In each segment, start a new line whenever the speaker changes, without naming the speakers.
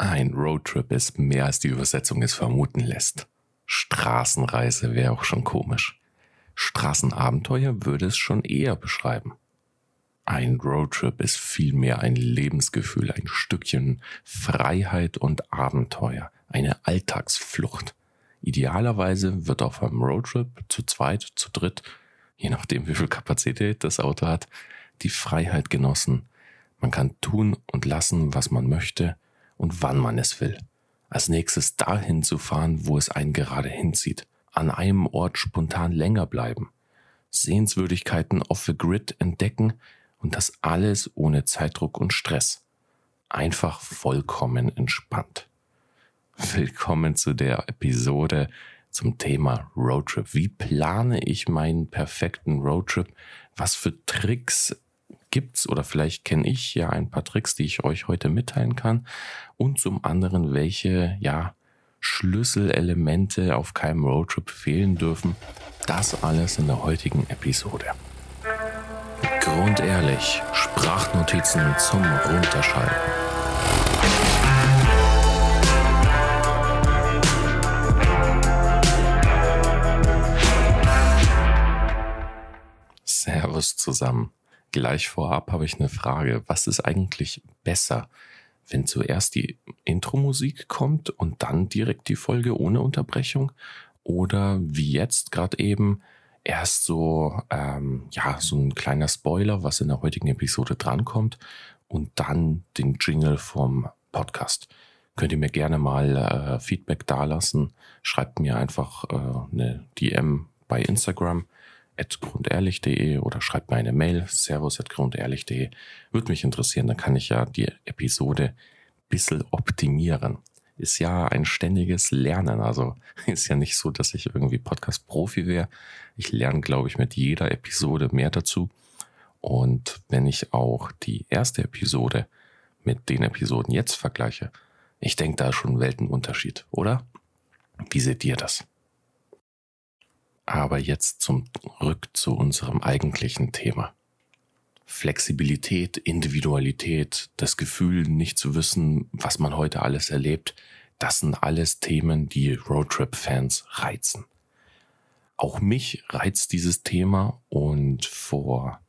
Ein Roadtrip ist mehr als die Übersetzung es vermuten lässt. Straßenreise wäre auch schon komisch. Straßenabenteuer würde es schon eher beschreiben. Ein Roadtrip ist vielmehr ein Lebensgefühl, ein Stückchen Freiheit und Abenteuer, eine Alltagsflucht. Idealerweise wird auf einem Roadtrip zu zweit, zu dritt, je nachdem wie viel Kapazität das Auto hat, die Freiheit genossen. Man kann tun und lassen, was man möchte und wann man es will. Als nächstes dahin zu fahren, wo es einen gerade hinzieht. An einem Ort spontan länger bleiben. Sehenswürdigkeiten off the grid entdecken und das alles ohne Zeitdruck und Stress. Einfach vollkommen entspannt. Willkommen zu der Episode zum Thema Roadtrip. Wie plane ich meinen perfekten Roadtrip? Was für Tricks gibt's oder vielleicht kenne ich ja ein paar Tricks, die ich euch heute mitteilen kann. Und zum anderen, welche, ja, Schlüsselelemente auf keinem Roadtrip fehlen dürfen. Das alles in der heutigen Episode. Grundehrlich, Sprachnotizen zum Runterschalten. Servus zusammen. Gleich vorab habe ich eine Frage. Was ist eigentlich besser, wenn zuerst die Intro-Musik kommt und dann direkt die Folge ohne Unterbrechung? Oder wie jetzt gerade eben erst so, ähm, ja, so ein kleiner Spoiler, was in der heutigen Episode drankommt und dann den Jingle vom Podcast. Könnt ihr mir gerne mal äh, Feedback dalassen. Schreibt mir einfach äh, eine DM bei Instagram grundehrlich.de oder schreibt mir eine Mail, servus.grundehrlich.de. Würde mich interessieren, dann kann ich ja die Episode bissel optimieren. Ist ja ein ständiges Lernen. Also ist ja nicht so, dass ich irgendwie Podcast-Profi wäre. Ich lerne, glaube ich, mit jeder Episode mehr dazu. Und wenn ich auch die erste Episode mit den Episoden jetzt vergleiche, ich denke, da ist schon ein Weltenunterschied, oder? Wie seht ihr das? Aber jetzt zurück zu unserem eigentlichen Thema. Flexibilität, Individualität, das Gefühl, nicht zu wissen, was man heute alles erlebt, das sind alles Themen, die Roadtrip-Fans reizen. Auch mich reizt dieses Thema und vor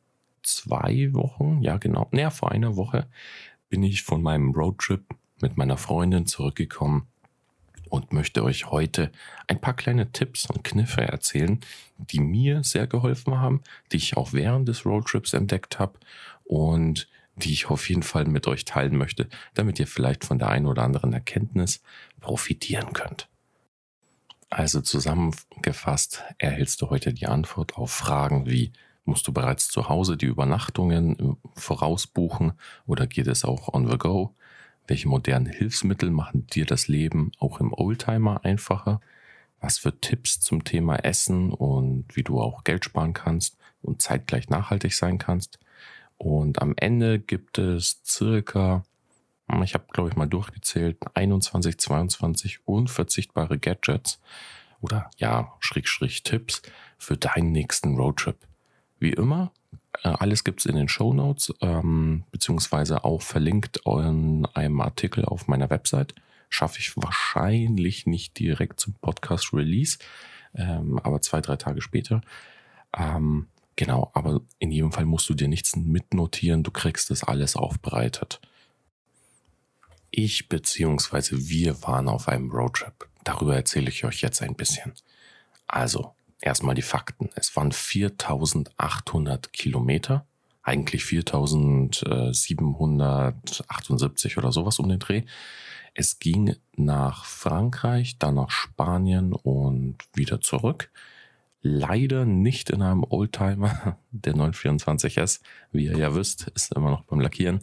zwei Wochen, ja genau, naja, vor einer Woche bin ich von meinem Roadtrip mit meiner Freundin zurückgekommen und möchte euch heute ein paar kleine Tipps und Kniffe erzählen, die mir sehr geholfen haben, die ich auch während des Roadtrips entdeckt habe und die ich auf jeden Fall mit euch teilen möchte, damit ihr vielleicht von der einen oder anderen Erkenntnis profitieren könnt. Also zusammengefasst erhältst du heute die Antwort auf Fragen wie Musst du bereits zu Hause die Übernachtungen vorausbuchen oder geht es auch on the go? Welche modernen Hilfsmittel machen dir das Leben auch im Oldtimer einfacher? Was für Tipps zum Thema Essen und wie du auch Geld sparen kannst und zeitgleich nachhaltig sein kannst? Und am Ende gibt es circa, hm, ich habe glaube ich mal durchgezählt, 21, 22 unverzichtbare Gadgets oder ja, Schrägstrich Tipps für deinen nächsten Roadtrip. Wie immer, äh, alles gibt's in den Show Notes, ähm, beziehungsweise auch verlinkt in einem Artikel auf meiner Website. Schaffe ich wahrscheinlich nicht direkt zum Podcast-Release, ähm, aber zwei, drei Tage später. Ähm, genau, aber in jedem Fall musst du dir nichts mitnotieren, du kriegst das alles aufbereitet. Ich beziehungsweise wir waren auf einem Roadtrip. Darüber erzähle ich euch jetzt ein bisschen. Also, erstmal die Fakten. Es waren 4800 Kilometer, eigentlich 4778 oder sowas um den Dreh. Es ging nach Frankreich, dann nach Spanien und wieder zurück. Leider nicht in einem Oldtimer, der 924S, wie ihr ja wisst, ist immer noch beim Lackieren.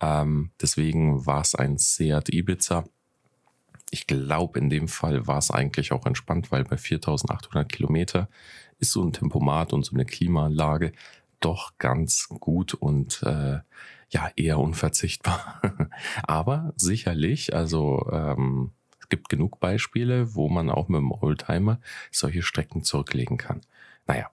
Ähm, deswegen war es ein Seat Ibiza ich glaube, in dem Fall war es eigentlich auch entspannt, weil bei 4800 Kilometer ist so ein Tempomat und so eine Klimaanlage doch ganz gut und äh, ja eher unverzichtbar. Aber sicherlich, also ähm, es gibt genug Beispiele, wo man auch mit dem Oldtimer solche Strecken zurücklegen kann. Naja,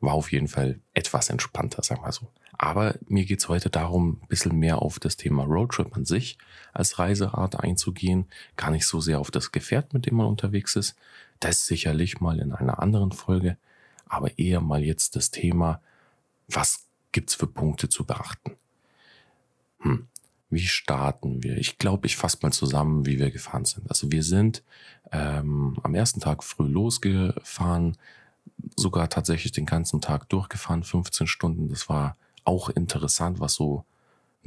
war auf jeden Fall etwas entspannter, sagen wir so. Aber mir geht's heute darum, ein bisschen mehr auf das Thema Roadtrip an sich als Reiseart einzugehen. Gar nicht so sehr auf das Gefährt, mit dem man unterwegs ist. Das sicherlich mal in einer anderen Folge. Aber eher mal jetzt das Thema, was gibt's für Punkte zu beachten? Hm. Wie starten wir? Ich glaube, ich fasse mal zusammen, wie wir gefahren sind. Also wir sind ähm, am ersten Tag früh losgefahren, sogar tatsächlich den ganzen Tag durchgefahren, 15 Stunden. Das war auch interessant, was so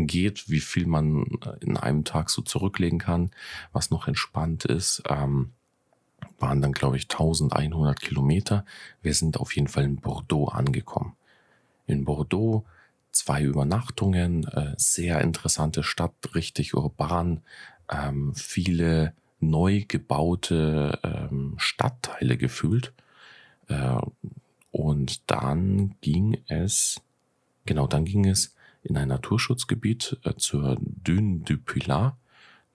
geht, wie viel man äh, in einem Tag so zurücklegen kann, was noch entspannt ist. Ähm, waren dann, glaube ich, 1100 Kilometer. Wir sind auf jeden Fall in Bordeaux angekommen. In Bordeaux zwei Übernachtungen, äh, sehr interessante Stadt, richtig urban, ähm, viele neu gebaute ähm, Stadtteile gefühlt. Äh, und dann ging es, genau, dann ging es in ein Naturschutzgebiet äh, zur Dune du Pilat,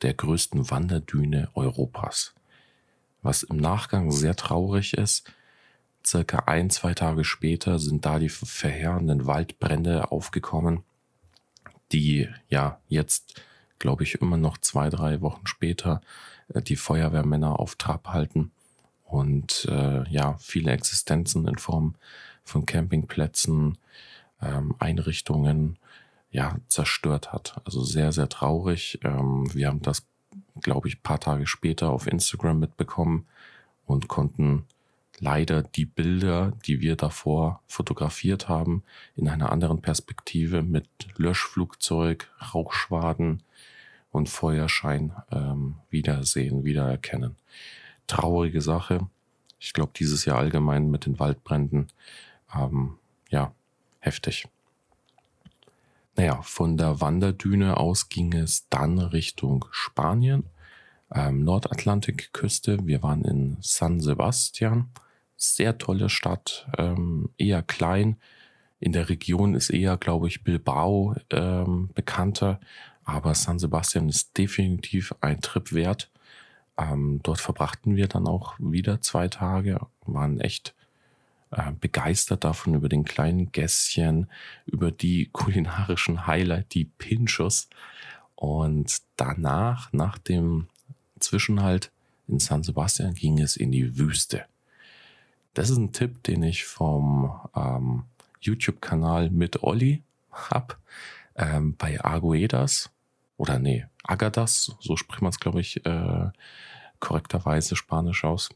der größten Wanderdüne Europas. Was im Nachgang sehr traurig ist, circa ein, zwei Tage später sind da die verheerenden Waldbrände aufgekommen, die ja jetzt, glaube ich, immer noch zwei, drei Wochen später äh, die Feuerwehrmänner auf Trab halten und äh, ja, viele Existenzen in Form von Campingplätzen, ähm, Einrichtungen ja, zerstört hat. Also sehr, sehr traurig. Ähm, wir haben das, glaube ich, paar Tage später auf Instagram mitbekommen und konnten leider die Bilder, die wir davor fotografiert haben, in einer anderen Perspektive mit Löschflugzeug, Rauchschwaden und Feuerschein ähm, wiedersehen, wiedererkennen. Traurige Sache. Ich glaube, dieses Jahr allgemein mit den Waldbränden, ähm, ja, heftig. Naja, von der Wanderdüne aus ging es dann Richtung Spanien, ähm, Nordatlantikküste. Wir waren in San Sebastian. Sehr tolle Stadt, ähm, eher klein. In der Region ist eher, glaube ich, Bilbao ähm, bekannter, aber San Sebastian ist definitiv ein Trip wert. Ähm, dort verbrachten wir dann auch wieder zwei Tage, waren echt äh, begeistert davon über den kleinen Gässchen, über die kulinarischen Highlight, die Pinchos. Und danach, nach dem Zwischenhalt in San Sebastian, ging es in die Wüste. Das ist ein Tipp, den ich vom ähm, YouTube-Kanal mit Olli hab. Ähm, bei Arguedas oder nee, Agadas, so spricht man es, glaube ich, äh, korrekterweise Spanisch aus,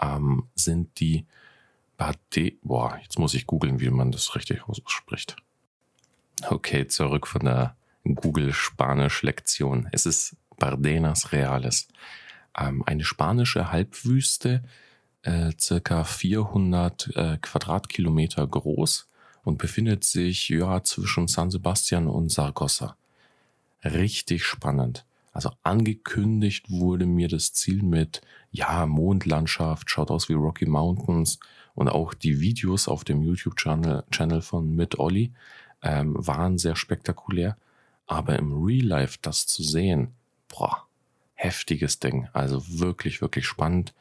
ähm, sind die Bade, boah, jetzt muss ich googeln, wie man das richtig ausspricht. Okay, zurück von der Google-Spanisch-Lektion. Es ist Bardenas Reales. Ähm, eine spanische Halbwüste, äh, circa 400 äh, Quadratkilometer groß und befindet sich ja zwischen San Sebastian und Saragossa. Richtig spannend. Also angekündigt wurde mir das Ziel mit, ja, Mondlandschaft, schaut aus wie Rocky Mountains und auch die Videos auf dem YouTube-Channel Channel von Mit Olli ähm, waren sehr spektakulär. Aber im Real Life das zu sehen, boah, heftiges Ding. Also wirklich, wirklich spannend.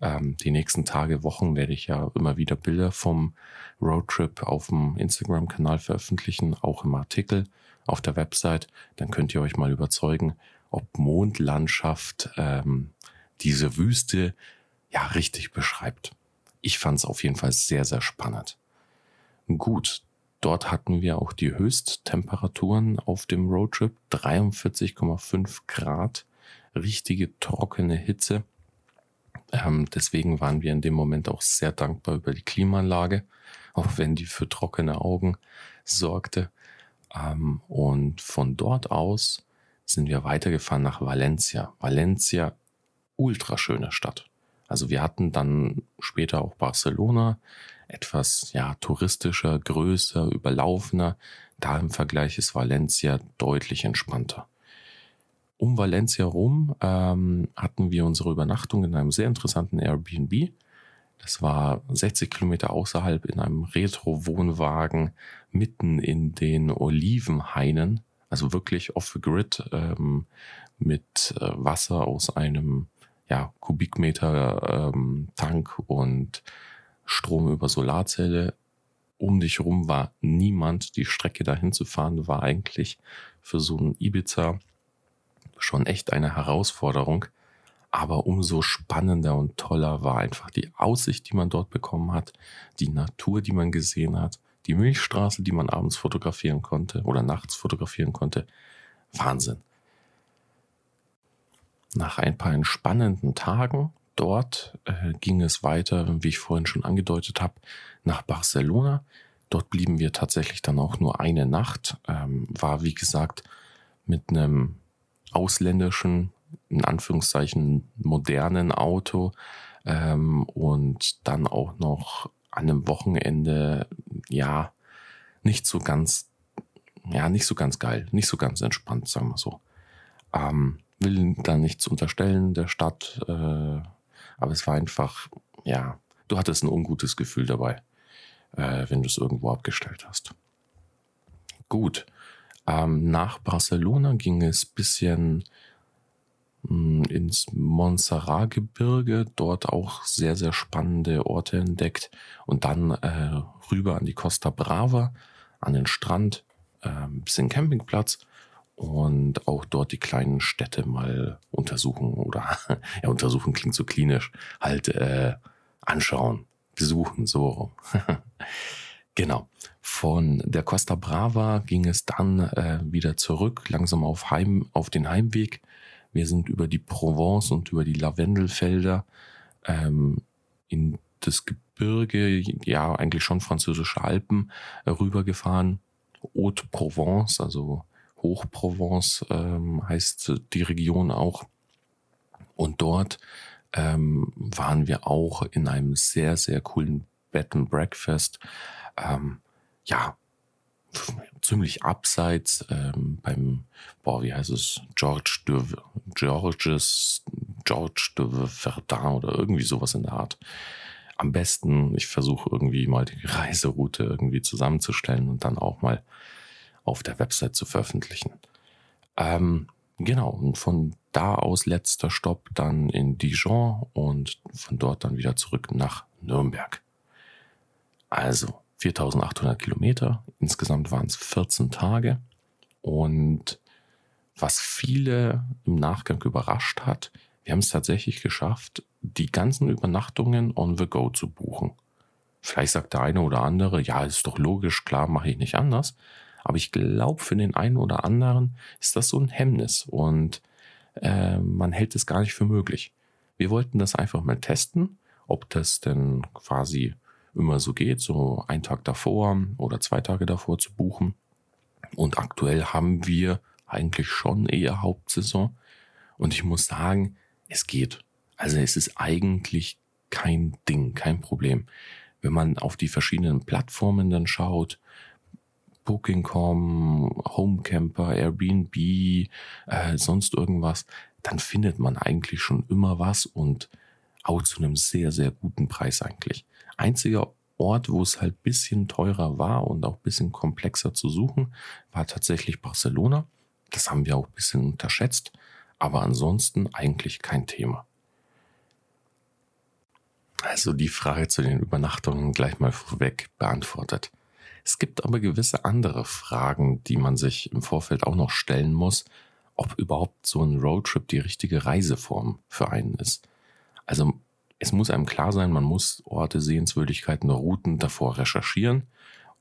Ähm, die nächsten Tage, Wochen werde ich ja immer wieder Bilder vom Roadtrip auf dem Instagram-Kanal veröffentlichen, auch im Artikel auf der Website. Dann könnt ihr euch mal überzeugen, ob Mondlandschaft ähm, diese Wüste ja richtig beschreibt. Ich fand es auf jeden Fall sehr, sehr spannend. Gut, dort hatten wir auch die Höchsttemperaturen auf dem Roadtrip, 43,5 Grad, richtige trockene Hitze. Ähm, deswegen waren wir in dem Moment auch sehr dankbar über die Klimaanlage, auch wenn die für trockene Augen sorgte. Ähm, und von dort aus sind wir weitergefahren nach Valencia. Valencia, ultra schöne Stadt. Also wir hatten dann später auch Barcelona, etwas ja touristischer, größer, überlaufener. Da im Vergleich ist Valencia deutlich entspannter. Um Valencia rum ähm, hatten wir unsere Übernachtung in einem sehr interessanten Airbnb. Das war 60 Kilometer außerhalb in einem Retro-Wohnwagen mitten in den Olivenhainen. Also wirklich off-the-grid ähm, mit äh, Wasser aus einem ja, Kubikmeter ähm, Tank und Strom über Solarzelle. um dich rum war niemand. Die Strecke dahin zu fahren war eigentlich für so ein Ibiza schon echt eine Herausforderung. Aber umso spannender und toller war einfach die Aussicht, die man dort bekommen hat, die Natur, die man gesehen hat, die Milchstraße, die man abends fotografieren konnte oder nachts fotografieren konnte. Wahnsinn. Nach ein paar entspannenden Tagen dort äh, ging es weiter, wie ich vorhin schon angedeutet habe, nach Barcelona. Dort blieben wir tatsächlich dann auch nur eine Nacht. Ähm, war, wie gesagt, mit einem ausländischen, in Anführungszeichen modernen Auto ähm, und dann auch noch an einem Wochenende, ja, nicht so ganz, ja, nicht so ganz geil, nicht so ganz entspannt, sagen wir so. Ähm, will da nichts unterstellen der Stadt, äh, aber es war einfach, ja, du hattest ein ungutes Gefühl dabei, äh, wenn du es irgendwo abgestellt hast. Gut, ähm, nach Barcelona ging es bisschen mh, hm, ins Montserrat-Gebirge, dort auch sehr, sehr spannende Orte entdeckt und dann äh, rüber an die Costa Brava, an den Strand, äh, ein bisschen Campingplatz und auch dort die kleinen Städte mal untersuchen oder ja untersuchen klingt so klinisch halt äh, anschauen besuchen so genau. Von der Costa Brava ging es dann äh, wieder zurück langsam auf Heim auf den Heimweg. Wir sind über die Provence und über die Lavendelfelder ähm, in das Gebirge ja eigentlich schon französische Alpen äh, rübergefahren. Haute Provence also Hochprovence ähm, heißt die Region auch. Und dort ähm, waren wir auch in einem sehr, sehr coolen Bed and Breakfast. Ähm, ja, ziemlich abseits ähm, beim, boah, wie heißt es, George de, Georges, George de Verdun oder irgendwie sowas in der Art. Am besten, ich versuche irgendwie mal die Reiseroute irgendwie zusammenzustellen und dann auch mal auf der Website zu veröffentlichen. Ähm, genau, und von da aus letzter Stopp dann in Dijon und von dort dann wieder zurück nach Nürnberg. Also 4800 Kilometer, insgesamt waren es 14 Tage und was viele im Nachgang überrascht hat, wir haben es tatsächlich geschafft, die ganzen Übernachtungen on the go zu buchen. Vielleicht sagt der eine oder andere, ja, ist doch logisch, klar, mache ich nicht anders. Aber ich glaube, für den einen oder anderen ist das so ein Hemmnis und äh, man hält es gar nicht für möglich. Wir wollten das einfach mal testen, ob das denn quasi immer so geht, so einen Tag davor oder zwei Tage davor zu buchen. Und aktuell haben wir eigentlich schon eher Hauptsaison. Und ich muss sagen, es geht. Also es ist eigentlich kein Ding, kein Problem. Wenn man auf die verschiedenen Plattformen dann schaut, Booking.com, Homecamper, Airbnb, äh, sonst irgendwas, dann findet man eigentlich schon immer was und auch zu einem sehr, sehr guten Preis eigentlich. Einziger Ort, wo es halt bisschen teurer war und auch bisschen komplexer zu suchen, war tatsächlich Barcelona. Das haben wir auch ein bisschen unterschätzt, aber ansonsten eigentlich kein Thema. Also die Frage zu den Übernachtungen gleich mal vorweg beantwortet. Es gibt aber gewisse andere Fragen, die man sich im Vorfeld auch noch stellen muss, ob überhaupt so ein Roadtrip die richtige Reiseform für einen ist. Also es muss einem klar sein, man muss Orte, Sehenswürdigkeiten, Routen davor recherchieren,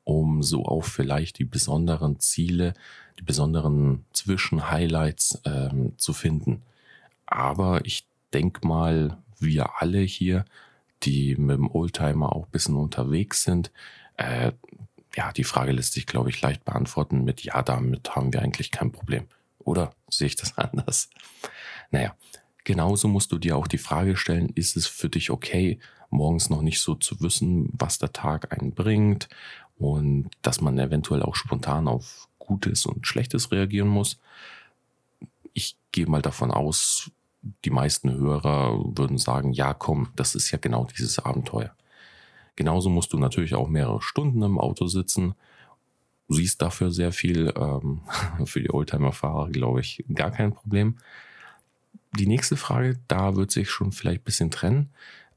um so auch vielleicht die besonderen Ziele, die besonderen Zwischenhighlights ähm, zu finden. Aber ich denke mal, wir alle hier, die mit dem Oldtimer auch ein bisschen unterwegs sind, äh, ja, die Frage lässt sich, glaube ich, leicht beantworten mit Ja, damit haben wir eigentlich kein Problem. Oder sehe ich das anders? Naja, genauso musst du dir auch die Frage stellen, ist es für dich okay, morgens noch nicht so zu wissen, was der Tag einen bringt und dass man eventuell auch spontan auf Gutes und Schlechtes reagieren muss? Ich gehe mal davon aus, die meisten Hörer würden sagen, ja, komm, das ist ja genau dieses Abenteuer. Genauso musst du natürlich auch mehrere Stunden im Auto sitzen. Du siehst dafür sehr viel. Ähm, für die Oldtimer-Fahrer, glaube ich, gar kein Problem. Die nächste Frage, da wird sich schon vielleicht ein bisschen trennen.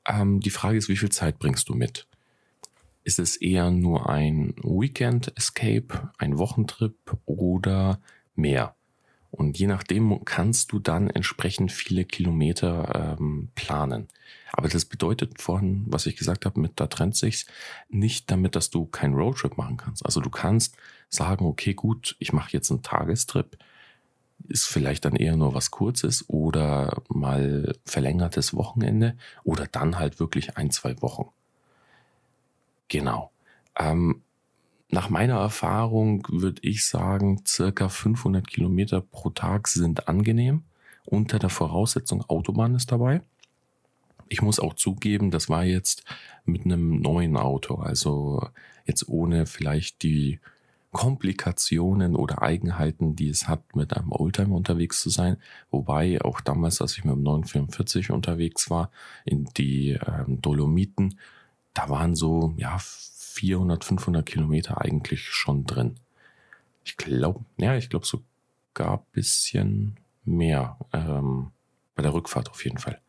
Ähm, die Frage ist, wie viel Zeit bringst du mit? Ist es eher nur ein Weekend Escape, ein Wochentrip oder mehr? Und je nachdem kannst du dann entsprechend viele Kilometer ähm, planen. Aber das bedeutet vorhin, was ich gesagt habe, mit da trennt sich's, nicht damit, dass du keinen Roadtrip machen kannst. Also du kannst sagen, okay, gut, ich mache jetzt einen Tagestrip, ist vielleicht dann eher nur was Kurzes oder mal verlängertes Wochenende oder dann halt wirklich ein, zwei Wochen. Genau. Ähm, nach meiner Erfahrung würde ich sagen, circa 500 Kilometer pro Tag sind angenehm. Unter der Voraussetzung Autobahn ist dabei. Ich muss auch zugeben, das war jetzt mit einem neuen Auto, also jetzt ohne vielleicht die Komplikationen oder Eigenheiten, die es hat, mit einem Oldtimer unterwegs zu sein. Wobei auch damals, als ich mit dem 944 unterwegs war, in die ähm, Dolomiten, da waren so, ja, 400, 500 Kilometer eigentlich schon drin. Ich glaube, ja, ich glaube sogar bisschen mehr ähm, bei der Rückfahrt auf jeden Fall.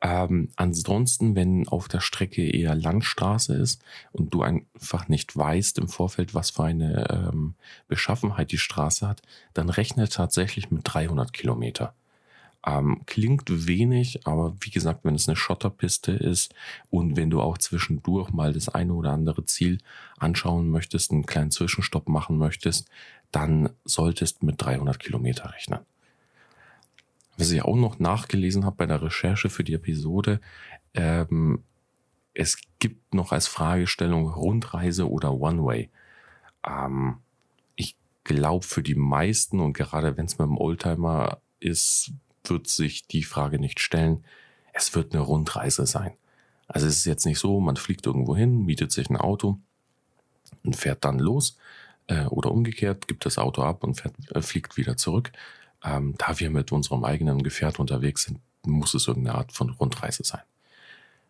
Ähm, ansonsten, wenn auf der Strecke eher Landstraße ist und du einfach nicht weißt im Vorfeld, was für eine ähm, Beschaffenheit die Straße hat, dann rechne tatsächlich mit 300 Kilometer. Ähm, klingt wenig, aber wie gesagt, wenn es eine Schotterpiste ist und wenn du auch zwischendurch mal das eine oder andere Ziel anschauen möchtest, einen kleinen Zwischenstopp machen möchtest, dann solltest mit 300 Kilometer rechnen. Was ich auch noch nachgelesen habe bei der Recherche für die Episode, ähm, es gibt noch als Fragestellung Rundreise oder One-Way. Ähm, ich glaube für die meisten und gerade wenn es mit dem Oldtimer ist, wird sich die Frage nicht stellen. Es wird eine Rundreise sein. Also es ist jetzt nicht so, man fliegt irgendwo hin, mietet sich ein Auto und fährt dann los äh, oder umgekehrt, gibt das Auto ab und fährt, äh, fliegt wieder zurück. Ähm, da wir mit unserem eigenen Gefährt unterwegs sind, muss es irgendeine Art von Rundreise sein.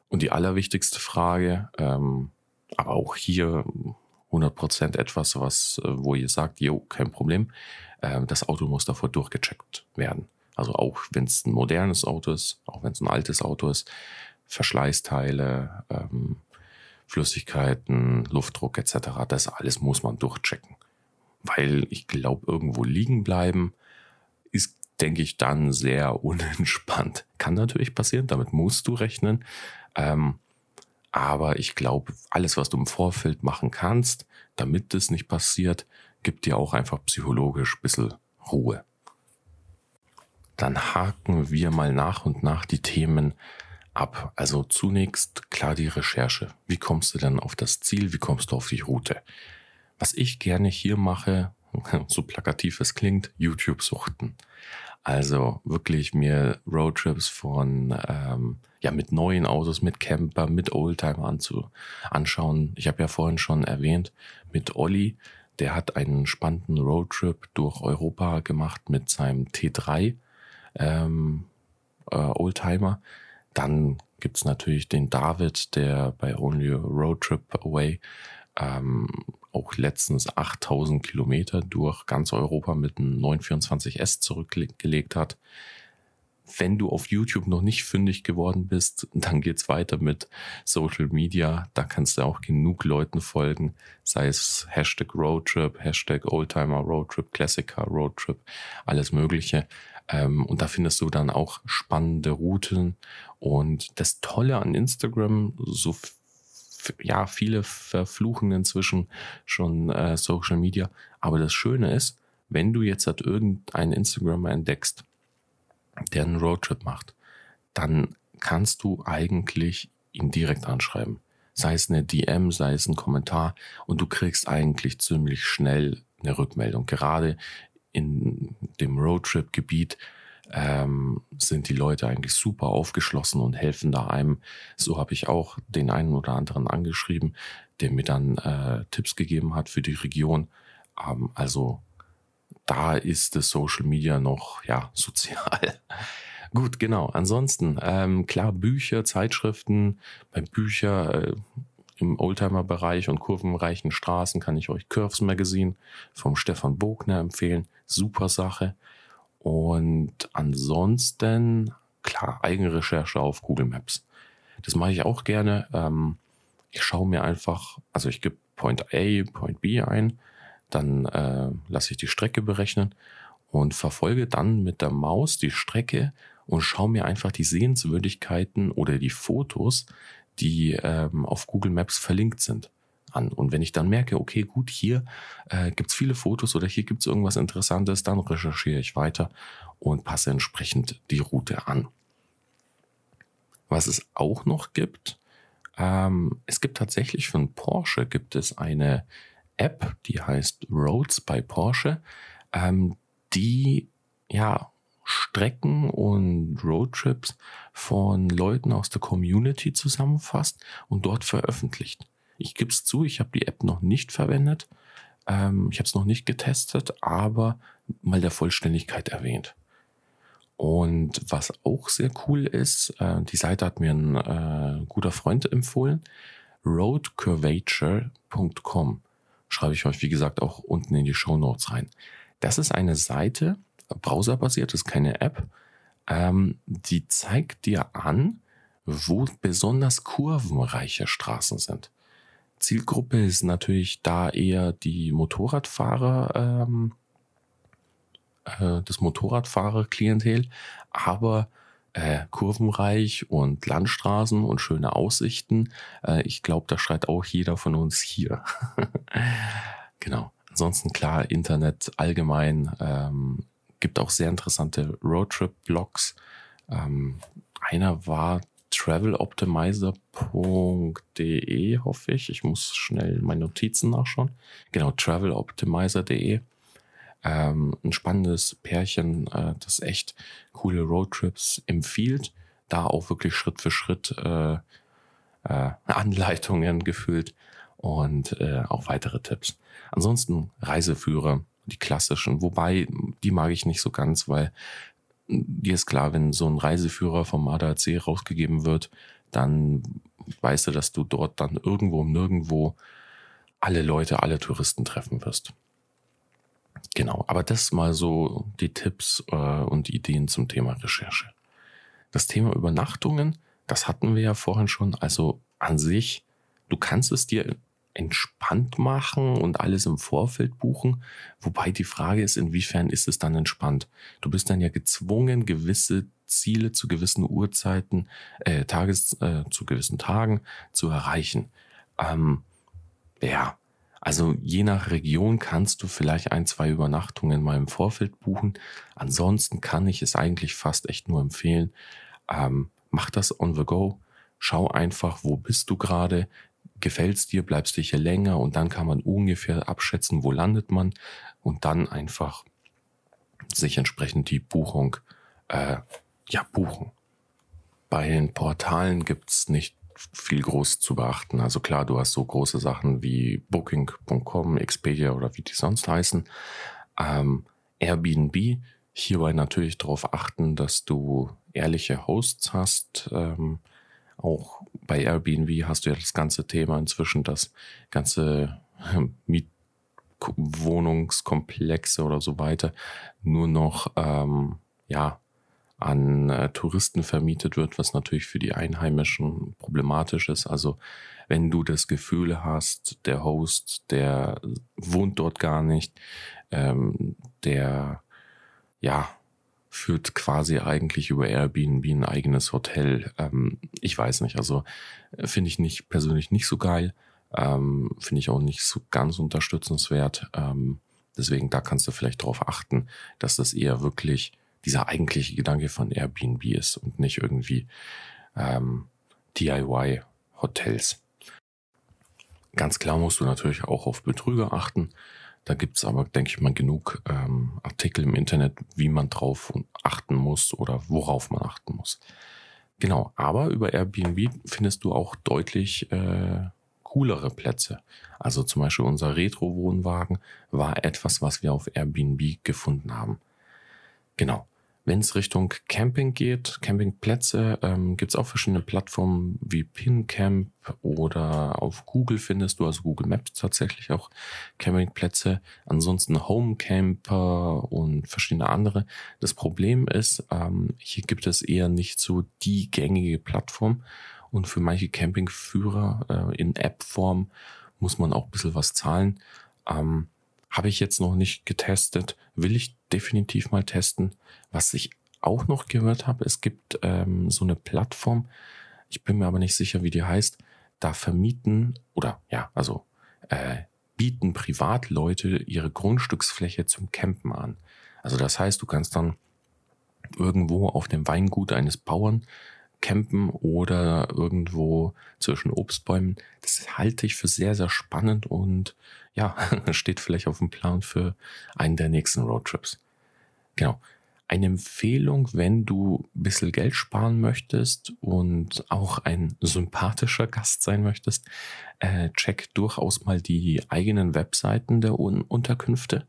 Und die allerwichtigste Frage, ähm, aber auch hier 100% etwas, was, äh, wo ihr sagt, jo, kein Problem, das Auto muss davor durchgecheckt werden. Also auch wenn es ein modernes Auto ist, auch wenn es ein altes Auto ist, Verschleißteile, ähm, Flüssigkeiten, Luftdruck etc., das alles muss man durchchecken. Weil ich glaube, irgendwo liegen bleiben ist, denke ich, dann sehr unentspannt. Kann natürlich passieren, damit musst du rechnen. Ähm, aber ich glaube, alles, was du im Vorfeld machen kannst, damit das nicht passiert, gibt dir auch einfach psychologisch ein bisschen Ruhe dann haken wir mal nach und nach die Themen ab. Also zunächst klar die Recherche. Wie kommst du denn auf das Ziel? Wie kommst du auf die Route? Was ich gerne hier mache, so plakativ es klingt, YouTube suchten. Also wirklich mir Roadtrips von ähm, ja mit neuen Autos, mit Camper, mit Oldtimer anzu, anschauen. Ich habe ja vorhin schon erwähnt mit Olli, der hat einen spannenden Roadtrip durch Europa gemacht mit seinem T3 ähm, äh, Oldtimer. Dann gibt's natürlich den David, der bei Only Road Trip Away ähm, auch letztens 8000 Kilometer durch ganz Europa mit einem 924S zurückgelegt hat. Wenn du auf YouTube noch nicht fündig geworden bist, dann geht's weiter mit Social Media. Da kannst du auch genug Leuten folgen, sei es Hashtag Roadtrip, Hashtag Oldtimer Roadtrip, Classicer Roadtrip, alles Mögliche. Ähm, und da findest du dann auch spannende Routen. Und das Tolle an Instagram, so ja, viele verfluchen inzwischen schon äh, Social Media. Aber das Schöne ist, wenn du jetzt halt irgendeinen Instagrammer entdeckst, der einen Roadtrip macht, dann kannst du eigentlich ihn direkt anschreiben. Sei es eine DM, sei es ein Kommentar und du kriegst eigentlich ziemlich schnell eine Rückmeldung. Gerade in dem Roadtrip-Gebiet ähm, sind die Leute eigentlich super aufgeschlossen und helfen da einem. So habe ich auch den einen oder anderen angeschrieben, der mir dann äh, Tipps gegeben hat für die Region. Ähm, also da ist das Social Media noch ja sozial. Gut, genau. Ansonsten ähm, klar Bücher, Zeitschriften. Bei Bücher äh, im Oldtimer-Bereich und kurvenreichen Straßen kann ich euch Curves Magazine vom Stefan Bogner empfehlen. Super Sache. Und ansonsten, klar, Eigenrecherche auf Google Maps. Das mache ich auch gerne. Ähm, Ich schaue mir einfach, also ich gebe Point A, Point B ein, dann äh, lasse ich die Strecke berechnen und verfolge dann mit der Maus die Strecke und schaue mir einfach die Sehenswürdigkeiten oder die Fotos, die ähm, auf Google Maps verlinkt sind, an. Und wenn ich dann merke, okay, gut, hier äh, gibt es viele Fotos oder hier gibt es irgendwas Interessantes, dann recherchiere ich weiter und passe entsprechend die Route an. Was es auch noch gibt, ähm, es gibt tatsächlich von Porsche gibt es eine App, die heißt Roads by Porsche, ähm, die ja Strecken und Roadtrips von Leuten aus der Community zusammenfasst und dort veröffentlicht. Ich gebe es zu, ich habe die App noch nicht verwendet, ähm, ich habe es noch nicht getestet, aber mal der Vollständigkeit erwähnt. Und was auch sehr cool ist, äh, die Seite hat mir ein äh, guter Freund empfohlen, roadcurvature.com. Schreibe ich euch, wie gesagt, auch unten in die Show Notes rein. Das ist eine Seite, browserbasiert, ist keine App, ähm, die zeigt dir an, wo besonders kurvenreiche Straßen sind. Zielgruppe ist natürlich da eher die Motorradfahrer, ähm, äh, das Motorradfahrer-Klientel, aber äh, kurvenreich und Landstraßen und schöne Aussichten. Äh, ich glaube, da schreit auch jeder von uns hier. genau. Ansonsten klar, Internet allgemein ähm, gibt auch sehr interessante Roadtrip-Blogs. Ähm, einer war traveloptimizer.de, hoffe ich. Ich muss schnell meine Notizen nachschauen. Genau, traveloptimizer.de. Ähm, ein spannendes Pärchen, äh, das echt coole Roadtrips empfiehlt. Da auch wirklich Schritt für Schritt äh, äh, Anleitungen gefühlt und äh, auch weitere Tipps. Ansonsten Reiseführer, die klassischen, wobei die mag ich nicht so ganz, weil dir ist klar, wenn so ein Reiseführer vom ADAC rausgegeben wird, dann weißt du, dass du dort dann irgendwo nirgendwo alle Leute, alle Touristen treffen wirst. Genau, aber das mal so die Tipps äh, und Ideen zum Thema Recherche. Das Thema Übernachtungen, das hatten wir ja vorhin schon. Also an sich, du kannst es dir entspannt machen und alles im Vorfeld buchen. Wobei die Frage ist, inwiefern ist es dann entspannt? Du bist dann ja gezwungen, gewisse Ziele zu gewissen Uhrzeiten, äh, Tages, äh, zu gewissen Tagen zu erreichen. Ähm, ja, also je nach Region kannst du vielleicht ein, zwei Übernachtungen mal im Vorfeld buchen. Ansonsten kann ich es eigentlich fast echt nur empfehlen. Ähm, mach das on the go. Schau einfach, wo bist du gerade, gefällt's dir, bleibst du hier länger und dann kann man ungefähr abschätzen, wo landet man und dann einfach sich entsprechend die Buchung äh, ja buchen. Bei den Portalen gibt's nicht viel groß zu beachten. Also klar, du hast so große Sachen wie Booking.com, Expedia oder wie die sonst heißen. Ähm, Airbnb, hierbei natürlich darauf achten, dass du ehrliche Hosts hast. Ähm, auch bei Airbnb hast du ja das ganze Thema inzwischen, das ganze Mietwohnungskomplexe oder so weiter nur noch ähm, ja an äh, Touristen vermietet wird, was natürlich für die Einheimischen problematisch ist. Also wenn du das Gefühl hast, der Host, der wohnt dort gar nicht, ähm, der ja führt quasi eigentlich über Airbnb ein eigenes Hotel. Ähm, ich weiß nicht, also äh, finde ich nicht persönlich nicht so geil. Ähm, finde ich auch nicht so ganz unterstützenswert. Ähm, deswegen da kannst du vielleicht darauf achten, dass das eher wirklich dieser eigentliche Gedanke von Airbnb ist und nicht irgendwie ähm, DIY-Hotels. Ganz klar musst du natürlich auch auf Betrüger achten. Da gibt's aber, denke ich mal, genug ähm, Artikel im Internet, wie man drauf achten muss oder worauf man achten muss. Genau, aber über Airbnb findest du auch deutlich äh, coolere Plätze. Also zum Beispiel unser Retro-Wohnwagen war etwas, was wir auf Airbnb gefunden haben. Genau. Wenn es Richtung Camping geht, Campingplätze, ähm, gibt es auch verschiedene Plattformen wie PinCamp oder auf Google findest du, also Google Maps tatsächlich auch Campingplätze. Ansonsten Homecamper und verschiedene andere. Das Problem ist, ähm, hier gibt es eher nicht so die gängige Plattform. Und für manche Campingführer äh, in App-Form muss man auch ein bisschen was zahlen. Ähm, Habe ich jetzt noch nicht getestet, will ich definitiv mal testen. Was ich auch noch gehört habe, es gibt ähm, so eine Plattform, ich bin mir aber nicht sicher, wie die heißt, da vermieten oder ja, also äh, bieten Privatleute ihre Grundstücksfläche zum Campen an. Also das heißt, du kannst dann irgendwo auf dem Weingut eines Bauern campen oder irgendwo zwischen Obstbäumen. Das halte ich für sehr, sehr spannend und ja, steht vielleicht auf dem Plan für einen der nächsten Roadtrips. Genau. Eine Empfehlung, wenn du ein bisschen Geld sparen möchtest und auch ein sympathischer Gast sein möchtest, äh, check durchaus mal die eigenen Webseiten der Un Unterkünfte.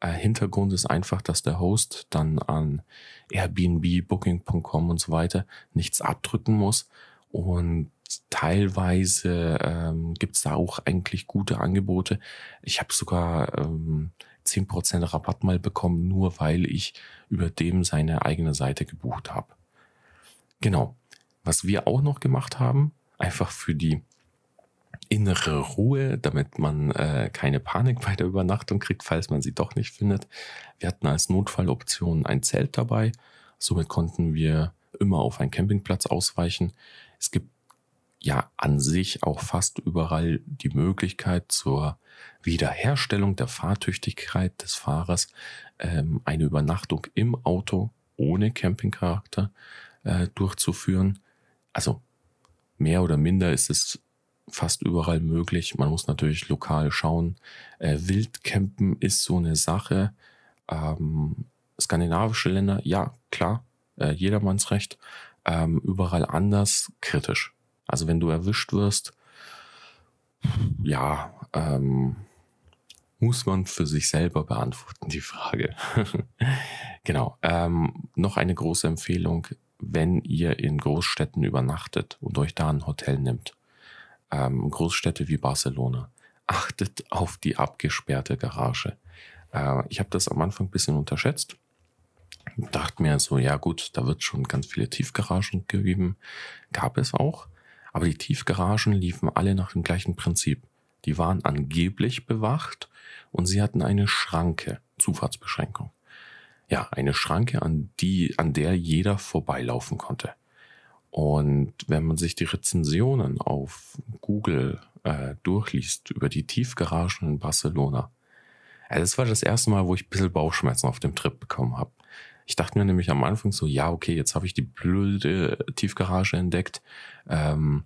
Äh, Hintergrund ist einfach, dass der Host dann an Airbnb, Booking.com und so weiter nichts abdrücken muss. Und teilweise ähm, gibt da auch eigentlich gute Angebote. Ich habe sogar ähm, 10% Rabatt mal bekommen, nur weil ich über dem seine eigene Seite gebucht habe. Genau. Was wir auch noch gemacht haben, einfach für die innere Ruhe, damit man äh, keine Panik bei der Übernachtung kriegt, falls man sie doch nicht findet. Wir hatten als Notfalloption ein Zelt dabei. Somit konnten wir immer auf einen Campingplatz ausweichen. Es gibt ja an sich auch fast überall die Möglichkeit zur Wiederherstellung der Fahrtüchtigkeit des Fahrers ähm, eine Übernachtung im Auto ohne Campingcharakter äh, durchzuführen. Also mehr oder minder ist es fast überall möglich. Man muss natürlich lokal schauen. Äh, Wildcampen ist so eine Sache. Ähm, skandinavische Länder, ja, klar, äh, jedermanns Recht. Ähm, überall anders kritisch. Also wenn du erwischt wirst, ja, ähm, muss man für sich selber beantworten, die Frage. genau. Ähm, noch eine große Empfehlung, wenn ihr in Großstädten übernachtet und euch da ein Hotel nimmt. Ähm, Großstädte wie Barcelona. Achtet auf die abgesperrte Garage. Äh, ich habe das am Anfang ein bisschen unterschätzt. Dachte mir so, ja gut, da wird schon ganz viele Tiefgaragen gegeben. Gab es auch. Aber die Tiefgaragen liefen alle nach dem gleichen Prinzip. Die waren angeblich bewacht und sie hatten eine Schranke, Zufahrtsbeschränkung. Ja, eine Schranke, an die, an der jeder vorbeilaufen konnte. Und wenn man sich die Rezensionen auf Google äh, durchliest über die Tiefgaragen in Barcelona, äh, das war das erste Mal, wo ich ein bisschen Bauchschmerzen auf dem Trip bekommen habe. Ich dachte mir nämlich am Anfang so, ja, okay, jetzt habe ich die blöde Tiefgarage entdeckt. Ähm,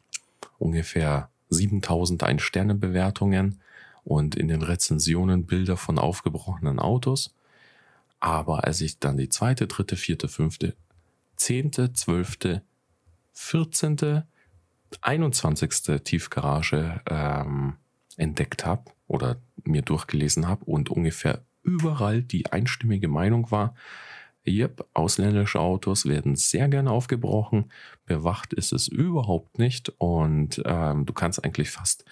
ungefähr 7000 Ein-Sterne-Bewertungen und in den Rezensionen Bilder von aufgebrochenen Autos. Aber als ich dann die zweite, dritte, vierte, fünfte, zehnte, zwölfte, vierzehnte, 21. Tiefgarage ähm, entdeckt habe oder mir durchgelesen habe und ungefähr überall die einstimmige Meinung war, Yep, ausländische Autos werden sehr gerne aufgebrochen. Bewacht ist es überhaupt nicht. Und ähm, du kannst eigentlich fast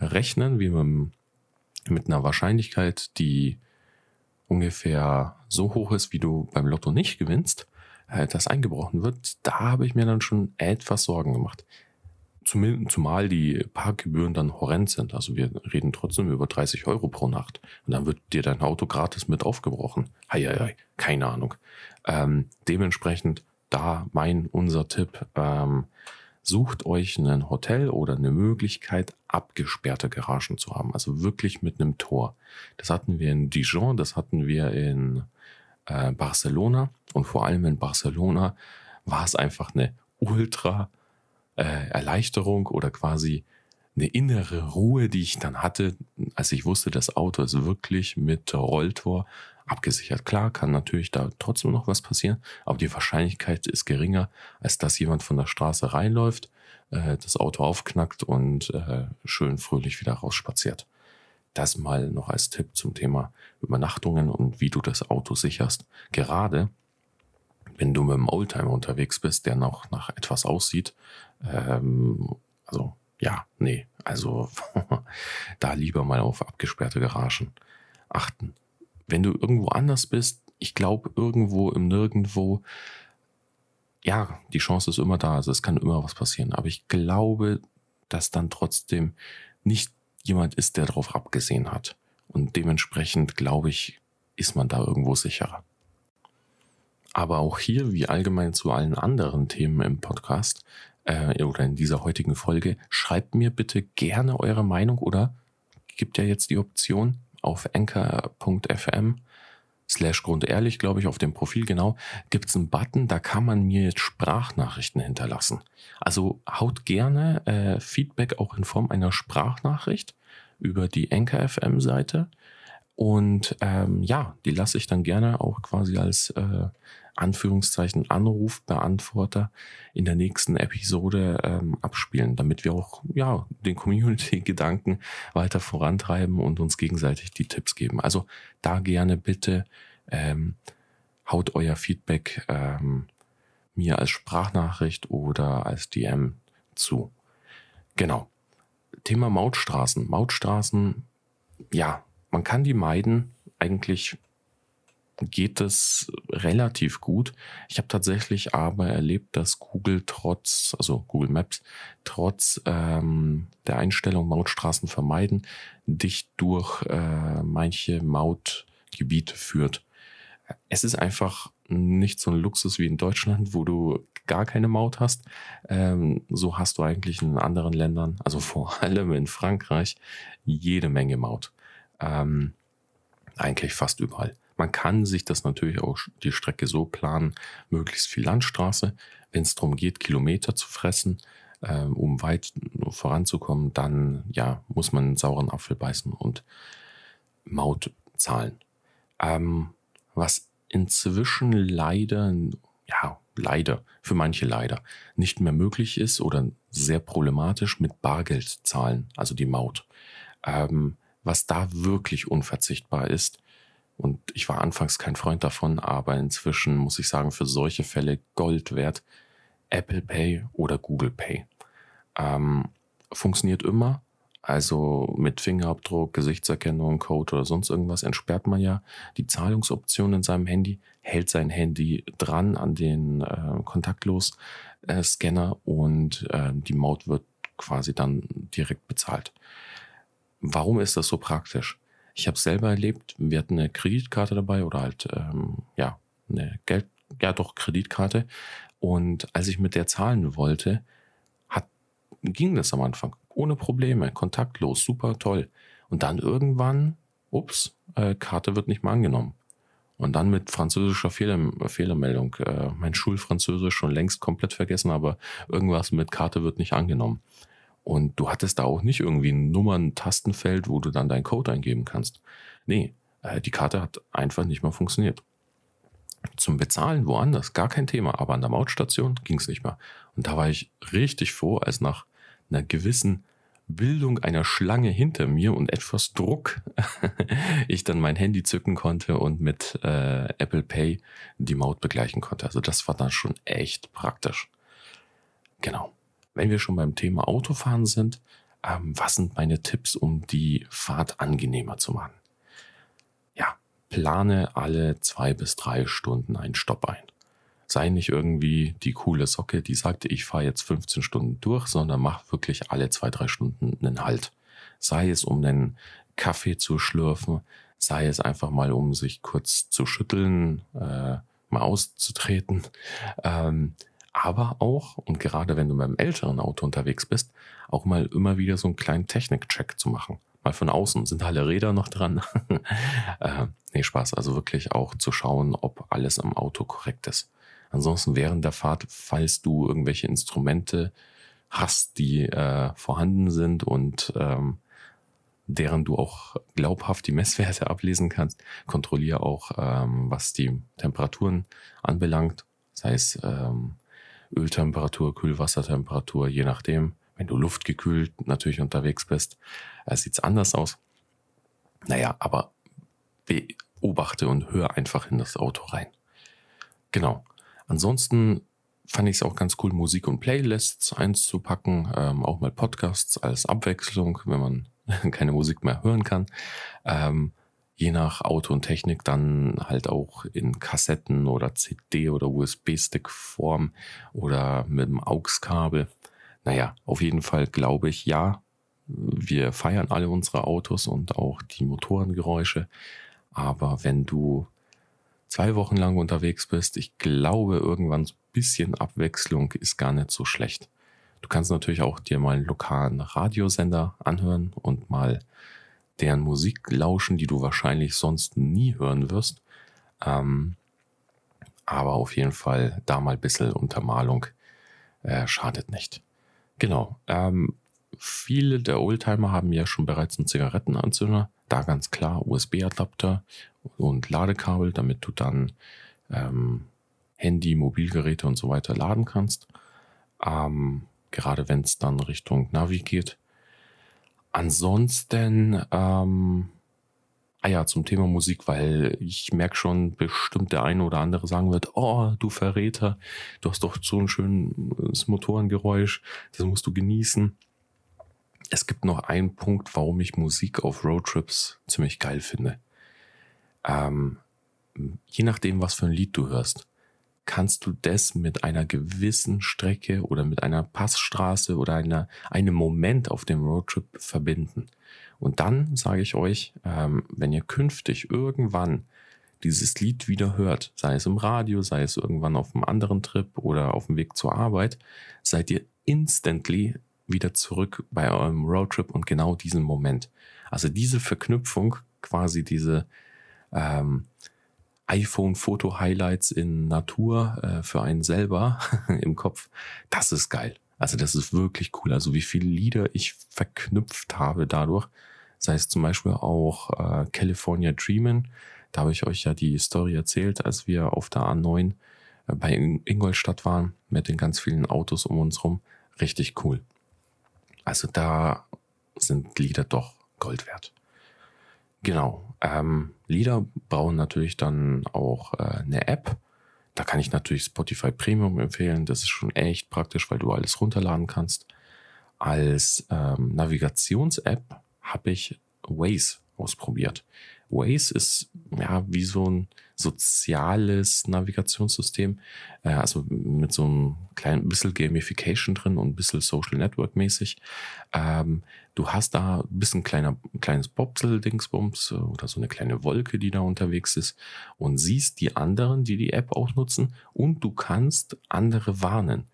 rechnen, wie man mit einer Wahrscheinlichkeit, die ungefähr so hoch ist, wie du beim Lotto nicht gewinnst, äh, das eingebrochen wird. Da habe ich mir dann schon etwas Sorgen gemacht. Zumal die Parkgebühren dann horrend sind. Also wir reden trotzdem über 30 Euro pro Nacht. Und dann wird dir dein Auto gratis mit aufgebrochen. Hei, hei, hei keine Ahnung. Ähm, dementsprechend da mein, unser Tipp, ähm, sucht euch ein Hotel oder eine Möglichkeit, abgesperrte Garagen zu haben. Also wirklich mit einem Tor. Das hatten wir in Dijon, das hatten wir in äh, Barcelona und vor allem in Barcelona war es einfach eine ultra äh, Erleichterung oder quasi eine innere Ruhe, die ich dann hatte, als ich wusste, das Auto ist wirklich mit Rolltor abgesichert. Klar, kann natürlich da trotzdem noch was passieren, aber die Wahrscheinlichkeit ist geringer, als dass jemand von der Straße reinläuft, äh, das Auto aufknackt und äh, schön fröhlich wieder rausspaziert. Das mal noch als Tipp zum Thema Übernachtungen und wie du das Auto sicherst. Gerade wenn du mit einem Oldtimer unterwegs bist, der noch nach etwas aussieht, ähm, also ja, nee, also da lieber mal auf abgesperrte Garagen achten wenn du irgendwo anders bist, ich glaube, irgendwo im Nirgendwo ja, die Chance ist immer da, also es kann immer was passieren. Aber ich glaube, dass dann trotzdem nicht jemand ist, der darauf abgesehen hat. Und dementsprechend, glaube ich, ist man da irgendwo sicherer. Aber auch hier, wie allgemein zu allen anderen Themen im Podcast äh, oder in dieser heutigen Folge, schreibt mir bitte gerne eure Meinung oder gibt ja jetzt die Option auf anchor.fm slash grundehrlich, glaube ich, auf dem Profil genau, gibt es einen Button, da kann man mir jetzt Sprachnachrichten hinterlassen. Also haut gerne äh, Feedback auch in Form einer Sprachnachricht über die Anchor FM Seite. Und ähm, ja, die lasse ich dann gerne auch quasi als äh, Anführungszeichen Anrufbeantworter in der nächsten Episode ähm, abspielen, damit wir auch ja den Community-Gedanken weiter vorantreiben und uns gegenseitig die Tipps geben. Also da gerne bitte ähm, haut euer Feedback ähm, mir als Sprachnachricht oder als DM zu. Genau. Thema Mautstraßen. Mautstraßen, ja, man kann die meiden. Eigentlich geht es relativ gut. Ich habe tatsächlich aber erlebt, dass Google trotz, also Google Maps, trotz ähm, der Einstellung Mautstraßen vermeiden, dich durch äh, manche Mautgebiete führt. Es ist einfach nicht so ein Luxus wie in Deutschland, wo du gar keine Maut hast. Ähm, so hast du eigentlich in anderen Ländern, also vor allem in Frankreich, jede Menge Maut. Ähm, eigentlich fast überall. Man kann sich das natürlich auch die Strecke so planen, möglichst viel Landstraße. Wenn es darum geht, Kilometer zu fressen, äh, um weit voranzukommen, dann ja, muss man einen sauren Apfel beißen und Maut zahlen. Ähm, was inzwischen leider, ja, leider, für manche leider, nicht mehr möglich ist oder sehr problematisch mit Bargeld zahlen, also die Maut. Ähm, was da wirklich unverzichtbar ist, und ich war anfangs kein Freund davon, aber inzwischen muss ich sagen, für solche Fälle Gold wert. Apple Pay oder Google Pay. Ähm, funktioniert immer. Also mit Fingerabdruck, Gesichtserkennung, Code oder sonst irgendwas entsperrt man ja die Zahlungsoption in seinem Handy, hält sein Handy dran an den äh, kontaktlos äh, Scanner und äh, die Maut wird quasi dann direkt bezahlt. Warum ist das so praktisch? Ich habe selber erlebt, wir hatten eine Kreditkarte dabei oder halt, ähm, ja, eine Geld, ja doch, Kreditkarte. Und als ich mit der zahlen wollte, hat, ging das am Anfang ohne Probleme, kontaktlos, super toll. Und dann irgendwann, ups, äh, Karte wird nicht mehr angenommen. Und dann mit französischer Fehler, Fehlermeldung. Äh, mein Schulfranzösisch schon längst komplett vergessen, aber irgendwas mit Karte wird nicht angenommen. Und du hattest da auch nicht irgendwie ein Nummern-Tastenfeld, wo du dann deinen Code eingeben kannst. Nee, äh, die Karte hat einfach nicht mehr funktioniert. Zum Bezahlen woanders, gar kein Thema, aber an der Mautstation ging es nicht mehr. Und da war ich richtig froh, als nach einer gewissen Bildung einer Schlange hinter mir und etwas Druck ich dann mein Handy zücken konnte und mit äh, Apple Pay die Maut begleichen konnte. Also das war dann schon echt praktisch. Genau wenn wir schon beim Thema Autofahren sind, ähm, was sind meine Tipps, um die Fahrt angenehmer zu machen? Ja, plane alle zwei bis drei Stunden einen Stopp ein. Sei nicht irgendwie die coole Socke, die sagte, ich fahre jetzt 15 Stunden durch, sondern mach wirklich alle zwei, drei Stunden einen Halt. Sei es, um einen Kaffee zu schlürfen, sei es einfach mal, um sich kurz zu schütteln, äh, mal auszutreten. Ähm, aber auch, und gerade wenn du mit einem älteren Auto unterwegs bist, auch mal immer wieder so einen kleinen Technik-Check zu machen. Mal von außen, sind alle Räder noch dran? äh, nee, Spaß, also wirklich auch zu schauen, ob alles am Auto korrekt ist. Ansonsten während der Fahrt, falls du irgendwelche Instrumente hast, die äh, vorhanden sind und ähm, deren du auch glaubhaft die Messwerte ablesen kannst, kontrolliere auch, ähm, was die Temperaturen anbelangt, sei es ähm, Öltemperatur, Kühlwassertemperatur, je nachdem. Wenn du luftgekühlt natürlich unterwegs bist, äh, sieht's anders aus. Naja, aber beobachte und hör einfach in das Auto rein. Genau. Ansonsten fand ich es auch ganz cool, Musik und Playlists einzupacken, ähm, auch mal Podcasts als Abwechslung, wenn man keine Musik mehr hören kann. Ähm, je nach Auto und Technik dann halt auch in Kassetten oder CD oder USB-Stick-Form oder mit dem AUX-Kabel. Naja, auf jeden Fall glaube ich, ja, wir feiern alle unsere Autos und auch die Motorengeräusche. Aber wenn du zwei Wochen lang unterwegs bist, ich glaube, irgendwann so ein bisschen Abwechslung ist gar nicht so schlecht. Du kannst natürlich auch dir mal einen lokalen Radiosender anhören und mal deren Musik lauschen, die du wahrscheinlich sonst nie hören wirst. Ähm, aber auf jeden Fall da mal ein bisschen Untermalung äh, schadet nicht. Genau. Ähm, viele der Oldtimer haben ja schon bereits einen Zigarettenanzünder. Da ganz klar USB-Adapter und Ladekabel, damit du dann ähm, Handy, Mobilgeräte und so weiter laden kannst. Ähm, gerade wenn es dann Richtung Navi geht. Ansonsten, ähm, ah ja, zum Thema Musik, weil ich merke schon, bestimmt der eine oder andere sagen wird, oh, du Verräter, du hast doch so ein schönes Motorengeräusch, das musst du genießen. Es gibt noch einen Punkt, warum ich Musik auf Roadtrips ziemlich geil finde. Ähm, je nachdem, was für ein Lied du hörst kannst du das mit einer gewissen Strecke oder mit einer Passstraße oder einer, einem Moment auf dem Roadtrip verbinden. Und dann sage ich euch, ähm, wenn ihr künftig irgendwann dieses Lied wieder hört, sei es im Radio, sei es irgendwann auf einem anderen Trip oder auf dem Weg zur Arbeit, seid ihr instantly wieder zurück bei eurem Roadtrip und genau diesen Moment. Also diese Verknüpfung, quasi diese ähm, iPhone-Foto-Highlights in Natur äh, für einen selber im Kopf. Das ist geil. Also das ist wirklich cool. Also wie viele Lieder ich verknüpft habe dadurch. Sei es zum Beispiel auch äh, California Dreamin'. Da habe ich euch ja die Story erzählt, als wir auf der A9 äh, bei Ingolstadt waren mit den ganz vielen Autos um uns rum. Richtig cool. Also da sind Lieder doch Gold wert. Genau. Ähm, Lieder brauchen natürlich dann auch äh, eine App. Da kann ich natürlich Spotify Premium empfehlen. Das ist schon echt praktisch, weil du alles runterladen kannst. Als ähm, Navigations-App habe ich Waze ausprobiert. Waze ist ja wie so ein soziales Navigationssystem, äh, also mit so einem kleinen bisschen Gamification drin und ein bisschen Social Network mäßig. Ähm, du hast da ein bisschen kleiner, kleines Bobsel-Dingsbums oder so eine kleine Wolke, die da unterwegs ist und siehst die anderen, die die App auch nutzen und du kannst andere warnen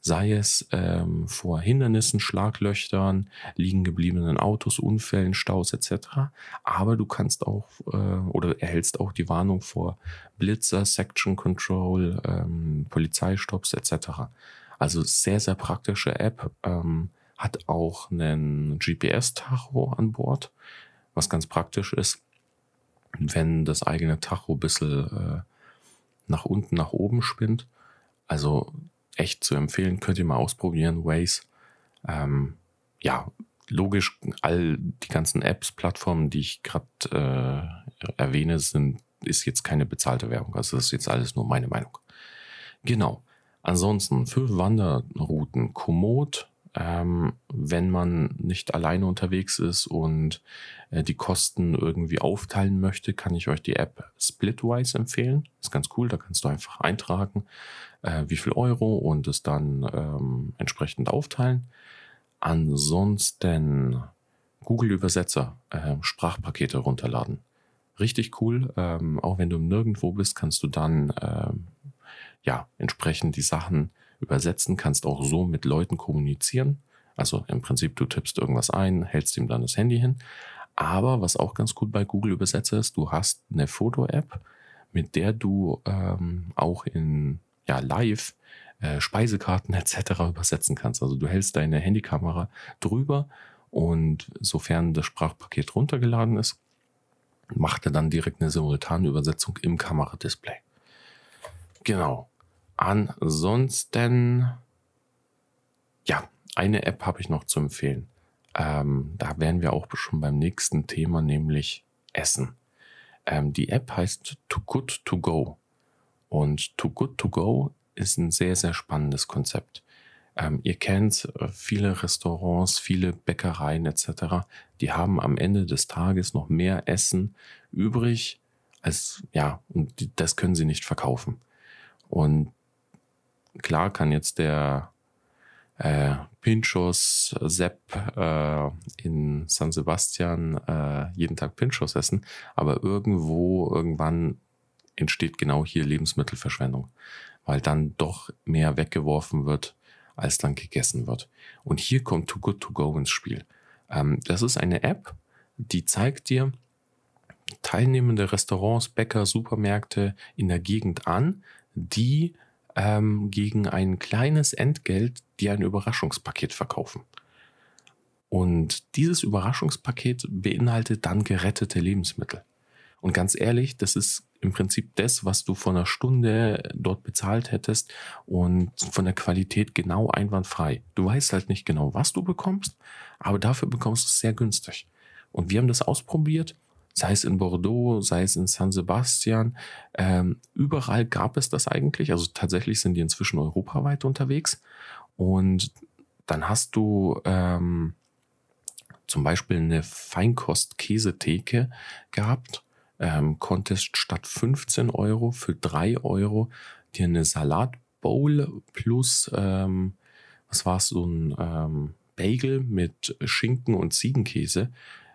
sei es ähm, vor Hindernissen, Schlaglöchtern, liegen gebliebenen Autos, Unfällen, Staus etc. Aber du kannst auch äh, oder erhältst auch die Warnung vor Blitzer, Section Control, ähm, Polizeistops etc. Also sehr, sehr praktische App. Ähm, hat auch einen GPS-Tacho an Bord, was ganz praktisch ist, wenn das eigene Tacho ein bisschen äh, nach unten, nach oben spinnt. Also echt zu empfehlen. Könnt ihr mal ausprobieren, Waze. Ähm, ja, logisch, all die ganzen Apps, Plattformen, die ich gerade äh, erwähne, sind, ist jetzt keine bezahlte Werbung. Also das ist jetzt alles nur meine Meinung. Genau. Ansonsten für Wanderrouten Komoot ähm, wenn man nicht alleine unterwegs ist und äh, die Kosten irgendwie aufteilen möchte, kann ich euch die App Splitwise empfehlen. Ist ganz cool, da kannst du einfach eintragen, äh, wie viel Euro und es dann ähm, entsprechend aufteilen. Ansonsten Google Übersetzer, äh, Sprachpakete runterladen. Richtig cool. Ähm, auch wenn du nirgendwo bist, kannst du dann ähm, ja entsprechend die Sachen übersetzen, kannst auch so mit Leuten kommunizieren. Also im Prinzip, du tippst irgendwas ein, hältst ihm dann das Handy hin. Aber was auch ganz gut bei Google Übersetzer ist, du hast eine Foto-App, mit der du ähm, auch in ja, live äh, Speisekarten etc. übersetzen kannst. Also du hältst deine Handykamera drüber und sofern das Sprachpaket runtergeladen ist, macht er dann direkt eine simultane Übersetzung im Kameradisplay. Genau. Ansonsten, ja, eine App habe ich noch zu empfehlen. Ähm, da wären wir auch schon beim nächsten Thema, nämlich Essen. Ähm, die App heißt Too Good To Go. Und Too Good To Go ist ein sehr, sehr spannendes Konzept. Ähm, ihr kennt äh, viele Restaurants, viele Bäckereien etc. Die haben am Ende des Tages noch mehr Essen übrig als, ja, und das können sie nicht verkaufen. Und klar kann jetzt der äh, Pinchos Sepp äh, in San Sebastian äh, jeden Tag Pinchos essen, aber irgendwo irgendwann entsteht genau hier Lebensmittelverschwendung, weil dann doch mehr weggeworfen wird, als dann gegessen wird. Und hier kommt Too Good To Go ins Spiel. Ähm, das ist eine App, die zeigt dir teilnehmende Restaurants, Bäcker, Supermärkte in der Gegend an, die ähm, gegen ein kleines Entgelt dir ein Überraschungspaket verkaufen. Und dieses Überraschungspaket beinhaltet dann gerettete Lebensmittel. Und ganz ehrlich, das ist im Prinzip das, was du vor einer Stunde dort bezahlt hättest und von der Qualität genau einwandfrei. Du weißt halt nicht genau, was du bekommst, aber dafür bekommst du es sehr günstig. Und wir haben das ausprobiert sei es in Bordeaux, sei es in San Sebastian. Ähm, überall gab es das eigentlich. Also tatsächlich sind die inzwischen europaweit unterwegs. Und dann hast du ähm, zum Beispiel eine Feinkost-Käsetheke gehabt, ähm, konntest statt 15 Euro für 3 Euro dir eine Salatbowl plus, ähm, was war es, so ein ähm, Bagel mit Schinken und Ziegenkäse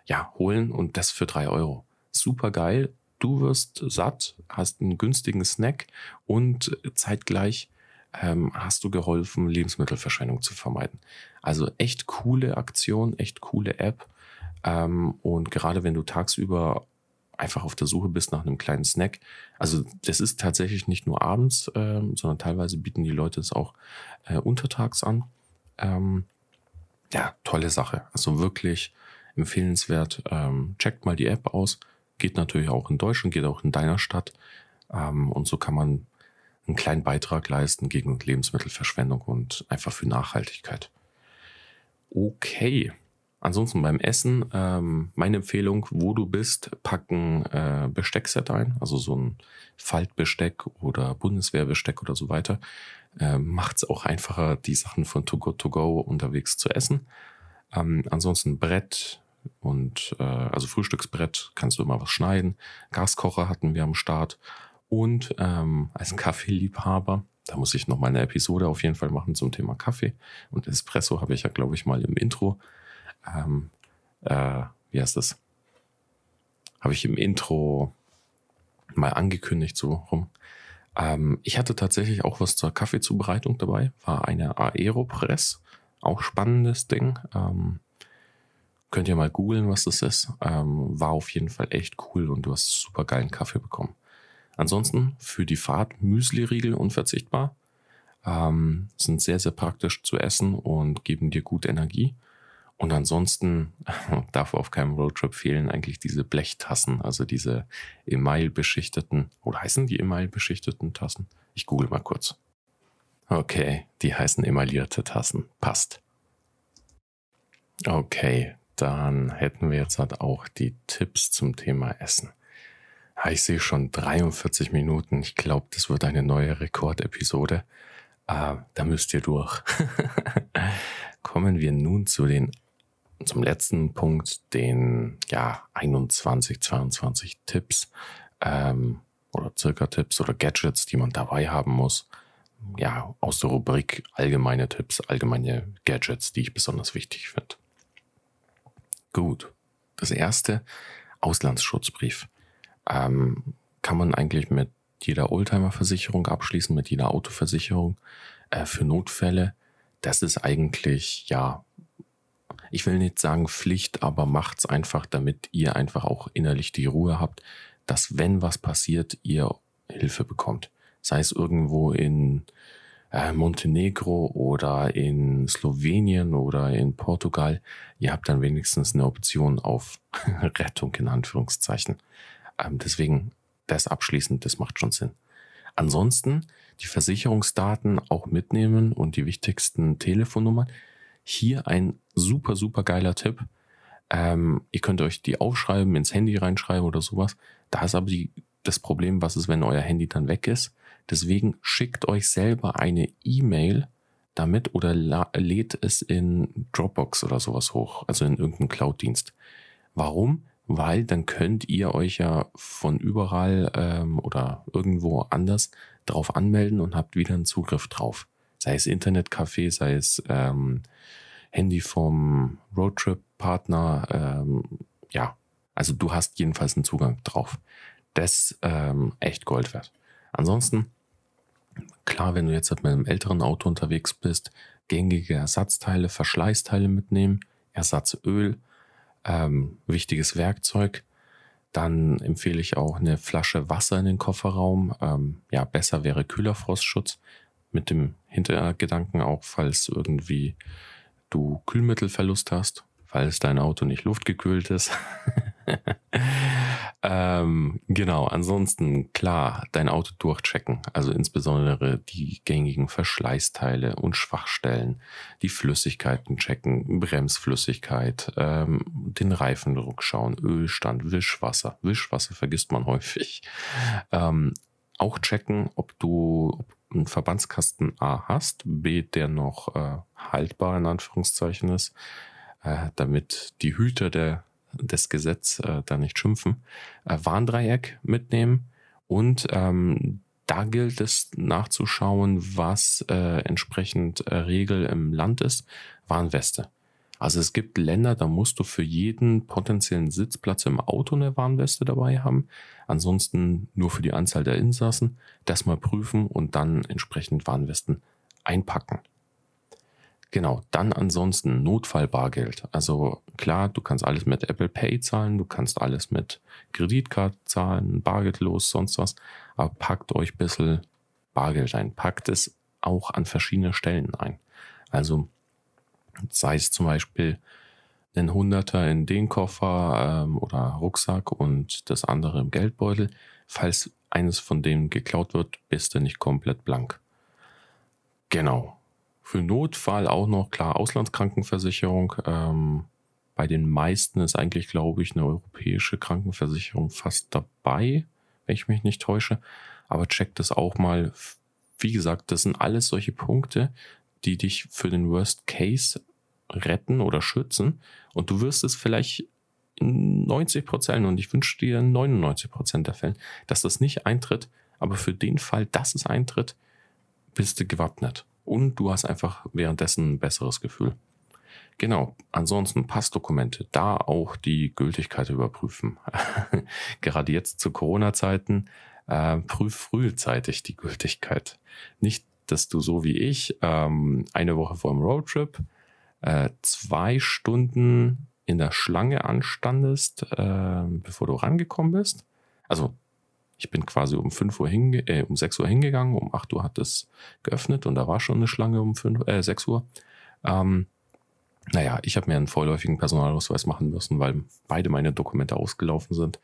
ja, holen und das für drei Euro. Super geil. Du wirst satt, hast einen günstigen Snack und zeitgleich ähm, hast du geholfen, Lebensmittelverschwendung zu vermeiden. Also echt coole Aktion, echt coole App. Ähm, und gerade wenn du tagsüber einfach auf der Suche bist nach einem kleinen Snack. Also das ist tatsächlich nicht nur abends, ähm, sondern teilweise bieten die Leute es auch äh, untertags an. Ähm, ja, tolle Sache. Also wirklich empfehlenswert. Ähm, checkt mal die App aus. Geht natürlich auch in Deutschland, geht auch in deiner Stadt. Ähm, und so kann man einen kleinen Beitrag leisten gegen Lebensmittelverschwendung und einfach für Nachhaltigkeit. Okay. Ansonsten beim Essen, ähm, meine Empfehlung, wo du bist, packen äh, Besteckset ein, also so ein Faltbesteck oder Bundeswehrbesteck oder so weiter. Äh, Macht es auch einfacher, die Sachen von To Go To Go unterwegs zu essen. Ähm, ansonsten Brett, und äh, also Frühstücksbrett kannst du immer was schneiden. Gaskocher hatten wir am Start. Und ähm, als Kaffeeliebhaber, da muss ich noch mal eine Episode auf jeden Fall machen zum Thema Kaffee. Und Espresso habe ich ja, glaube ich, mal im Intro. Ähm, äh, wie heißt das? Habe ich im Intro mal angekündigt, so rum. Ähm, ich hatte tatsächlich auch was zur Kaffeezubereitung dabei. War eine Aeropress. Auch spannendes Ding. Ähm, Könnt ihr mal googeln, was das ist. Ähm, war auf jeden Fall echt cool und du hast super geilen Kaffee bekommen. Ansonsten für die Fahrt Müsli-Riegel unverzichtbar. Ähm, sind sehr, sehr praktisch zu essen und geben dir gut Energie. Und ansonsten darf auf keinem Roadtrip fehlen eigentlich diese Blechtassen, also diese Email-beschichteten, oder heißen die Email-beschichteten Tassen? Ich google mal kurz. Okay, die heißen emaillierte Tassen. Passt. Okay, dann hätten wir jetzt halt auch die Tipps zum Thema Essen. Ja, ich sehe schon 43 Minuten. Ich glaube, das wird eine neue Rekordepisode. Äh, da müsst ihr durch. Kommen wir nun zu den, zum letzten Punkt, den ja 21, 22 Tipps ähm, oder circa Tipps oder Gadgets, die man dabei haben muss. Ja, aus der Rubrik allgemeine Tipps, allgemeine Gadgets, die ich besonders wichtig finde. Gut. Das erste, Auslandsschutzbrief. Ähm, kann man eigentlich mit jeder Oldtimer-Versicherung abschließen, mit jeder Autoversicherung äh, für Notfälle. Das ist eigentlich, ja, ich will nicht sagen Pflicht, aber macht's einfach, damit ihr einfach auch innerlich die Ruhe habt, dass wenn was passiert, ihr Hilfe bekommt. Sei es irgendwo in äh, Montenegro oder in Slowenien oder in Portugal, ihr habt dann wenigstens eine Option auf Rettung in Anführungszeichen. Ähm, deswegen das abschließend, das macht schon Sinn. Ansonsten die Versicherungsdaten auch mitnehmen und die wichtigsten Telefonnummern. Hier ein super, super geiler Tipp. Ähm, ihr könnt euch die aufschreiben, ins Handy reinschreiben oder sowas. Da ist aber die, das Problem, was ist, wenn euer Handy dann weg ist. Deswegen schickt euch selber eine E-Mail damit oder lädt es in Dropbox oder sowas hoch, also in irgendeinen Cloud-Dienst. Warum? Weil dann könnt ihr euch ja von überall ähm, oder irgendwo anders drauf anmelden und habt wieder einen Zugriff drauf. Sei es Internetcafé, sei es ähm, Handy vom Roadtrip-Partner. Ähm, ja, also du hast jedenfalls einen Zugang drauf. Das ähm, echt Gold wert. Ansonsten, klar, wenn du jetzt mit einem älteren Auto unterwegs bist, gängige Ersatzteile, Verschleißteile mitnehmen, Ersatzöl, ähm, wichtiges Werkzeug. Dann empfehle ich auch eine Flasche Wasser in den Kofferraum. Ähm, ja, besser wäre Kühlerfrostschutz mit dem Hintergedanken auch, falls irgendwie du Kühlmittelverlust hast, falls dein Auto nicht luftgekühlt ist. ähm, genau, ansonsten klar, dein Auto durchchecken. Also insbesondere die gängigen Verschleißteile und Schwachstellen, die Flüssigkeiten checken, Bremsflüssigkeit, ähm, den Reifendruck schauen, Ölstand, Wischwasser. Wischwasser vergisst man häufig. Ähm, auch checken, ob du einen Verbandskasten A hast, B, der noch äh, haltbar in Anführungszeichen ist, äh, damit die Hüter der des Gesetzes äh, da nicht schimpfen, äh, Warndreieck mitnehmen und ähm, da gilt es nachzuschauen, was äh, entsprechend äh, Regel im Land ist. Warnweste. Also es gibt Länder, da musst du für jeden potenziellen Sitzplatz im Auto eine Warnweste dabei haben. Ansonsten nur für die Anzahl der Insassen. Das mal prüfen und dann entsprechend Warnwesten einpacken. Genau, dann ansonsten Notfallbargeld. Also klar, du kannst alles mit Apple Pay zahlen, du kannst alles mit Kreditkarte zahlen, bargeldlos, sonst was. Aber packt euch ein bisschen Bargeld ein. Packt es auch an verschiedene Stellen ein. Also sei es zum Beispiel ein Hunderter in den Koffer ähm, oder Rucksack und das andere im Geldbeutel. Falls eines von denen geklaut wird, bist du nicht komplett blank. Genau, für Notfall auch noch klar Auslandskrankenversicherung. Ähm, bei den meisten ist eigentlich, glaube ich, eine europäische Krankenversicherung fast dabei, wenn ich mich nicht täusche. Aber checkt das auch mal. Wie gesagt, das sind alles solche Punkte, die dich für den Worst Case retten oder schützen. Und du wirst es vielleicht in 90 Prozent und ich wünsche dir 99 Prozent der Fälle, dass das nicht eintritt. Aber für den Fall, dass es eintritt, bist du gewappnet und du hast einfach währenddessen ein besseres Gefühl. Genau, ansonsten Passdokumente, da auch die Gültigkeit überprüfen. Gerade jetzt zu Corona-Zeiten, äh, prüf frühzeitig die Gültigkeit. Nicht, dass du so wie ich ähm, eine Woche vor dem Roadtrip äh, zwei Stunden in der Schlange anstandest, äh, bevor du rangekommen bist. Also ich bin quasi um 5 Uhr hinge äh, um 6 Uhr hingegangen, um 8 Uhr hat es geöffnet und da war schon eine Schlange um 5, äh, 6 Uhr. Ähm, naja, ich habe mir einen vorläufigen Personalausweis machen müssen, weil beide meine Dokumente ausgelaufen sind.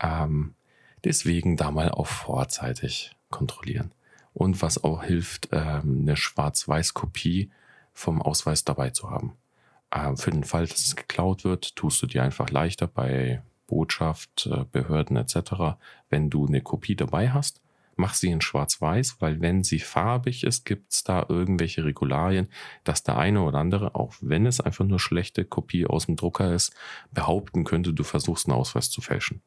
Ähm, deswegen da mal auch vorzeitig kontrollieren. Und was auch hilft, ähm, eine Schwarz-Weiß-Kopie vom Ausweis dabei zu haben. Ähm, für den Fall, dass es geklaut wird, tust du dir einfach leichter bei Botschaft, äh, Behörden etc., wenn du eine Kopie dabei hast, mach sie in schwarz-weiß, weil wenn sie farbig ist, gibt es da irgendwelche Regularien, dass der eine oder andere, auch wenn es einfach nur schlechte Kopie aus dem Drucker ist, behaupten könnte, du versuchst einen Ausweis zu fälschen.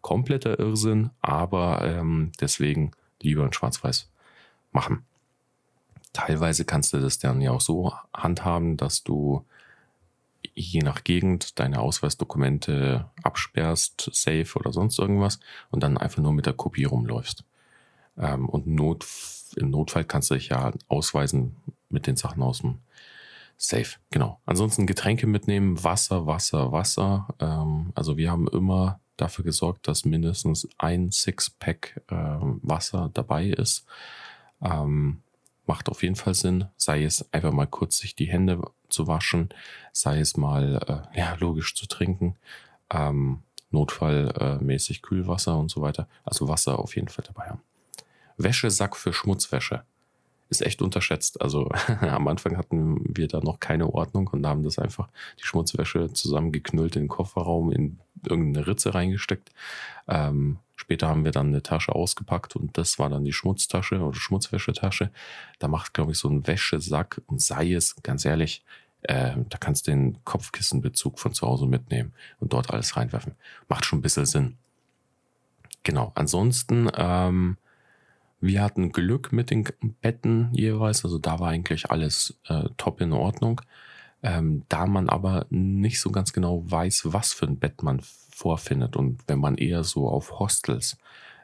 Kompletter Irrsinn, aber ähm, deswegen lieber in schwarz-weiß machen. Teilweise kannst du das dann ja auch so handhaben, dass du je nach Gegend deine Ausweisdokumente absperrst, safe oder sonst irgendwas und dann einfach nur mit der Kopie rumläufst. Ähm, und Not, im Notfall kannst du dich ja ausweisen mit den Sachen aus dem Safe. Genau. Ansonsten Getränke mitnehmen, Wasser, Wasser, Wasser. Ähm, also wir haben immer dafür gesorgt, dass mindestens ein Sixpack äh, Wasser dabei ist. Ähm, macht auf jeden Fall Sinn, sei es einfach mal kurz sich die Hände zu waschen, sei es mal, äh, ja, logisch zu trinken, ähm, notfallmäßig Kühlwasser und so weiter. Also Wasser auf jeden Fall dabei haben. Wäschesack für Schmutzwäsche ist echt unterschätzt. Also am Anfang hatten wir da noch keine Ordnung und haben das einfach die Schmutzwäsche zusammengeknüllt in den Kofferraum in irgendeine Ritze reingesteckt. Ähm, Später haben wir dann eine Tasche ausgepackt und das war dann die Schmutztasche oder Schmutzwäschetasche. Da macht, glaube ich, so ein Wäschesack und sei es, ganz ehrlich, äh, da kannst du den Kopfkissenbezug von zu Hause mitnehmen und dort alles reinwerfen. Macht schon ein bisschen Sinn. Genau. Ansonsten, ähm, wir hatten Glück mit den Betten jeweils. Also da war eigentlich alles äh, top in Ordnung. Ähm, da man aber nicht so ganz genau weiß, was für ein Bett man vorfindet und wenn man eher so auf Hostels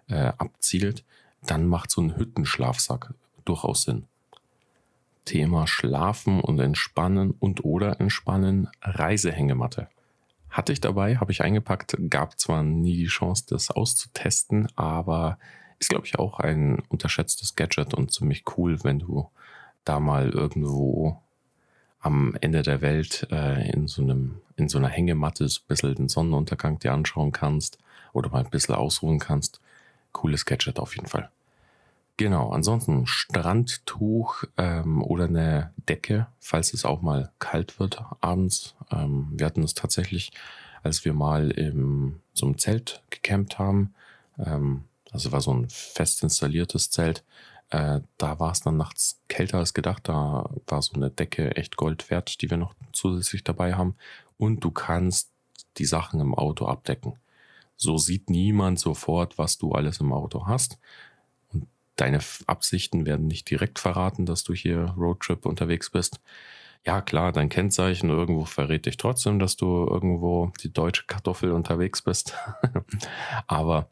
äh, abzielt, dann macht so ein Hüttenschlafsack durchaus Sinn. Thema Schlafen und Entspannen und oder Entspannen, Reisehängematte. Hatte ich dabei, habe ich eingepackt, gab zwar nie die Chance, das auszutesten, aber ist, glaube ich, auch ein unterschätztes Gadget und ziemlich cool, wenn du da mal irgendwo am Ende der Welt äh, in, so einem, in so einer Hängematte so ein bisschen den Sonnenuntergang dir anschauen kannst oder mal ein bisschen ausruhen kannst. Cooles Gadget auf jeden Fall. Genau, ansonsten Strandtuch ähm, oder eine Decke, falls es auch mal kalt wird abends. Ähm, wir hatten es tatsächlich, als wir mal im so einem Zelt gecampt haben. Ähm, also war so ein fest installiertes Zelt. Äh, da war es dann nachts kälter als gedacht. Da war so eine Decke echt Gold wert, die wir noch zusätzlich dabei haben. Und du kannst die Sachen im Auto abdecken. So sieht niemand sofort, was du alles im Auto hast deine Absichten werden nicht direkt verraten, dass du hier Roadtrip unterwegs bist. Ja, klar, dein Kennzeichen irgendwo verrät dich trotzdem, dass du irgendwo die deutsche Kartoffel unterwegs bist. Aber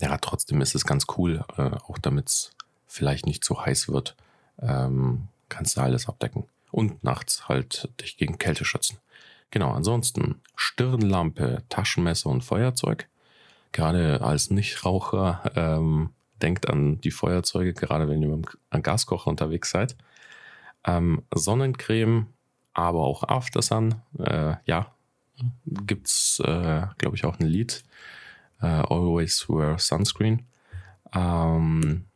ja, trotzdem ist es ganz cool, äh, auch damit es vielleicht nicht zu heiß wird, ähm, kannst du alles abdecken. Und nachts halt dich gegen Kälte schützen. Genau, ansonsten Stirnlampe, Taschenmesser und Feuerzeug. Gerade als Nichtraucher ähm, denkt an die Feuerzeuge, gerade wenn ihr mit einem Gaskocher unterwegs seid. Ähm, Sonnencreme, aber auch Aftersun. Äh, ja, gibt's, äh, glaube ich, auch ein Lied. Äh, Always Wear Sunscreen. Ähm,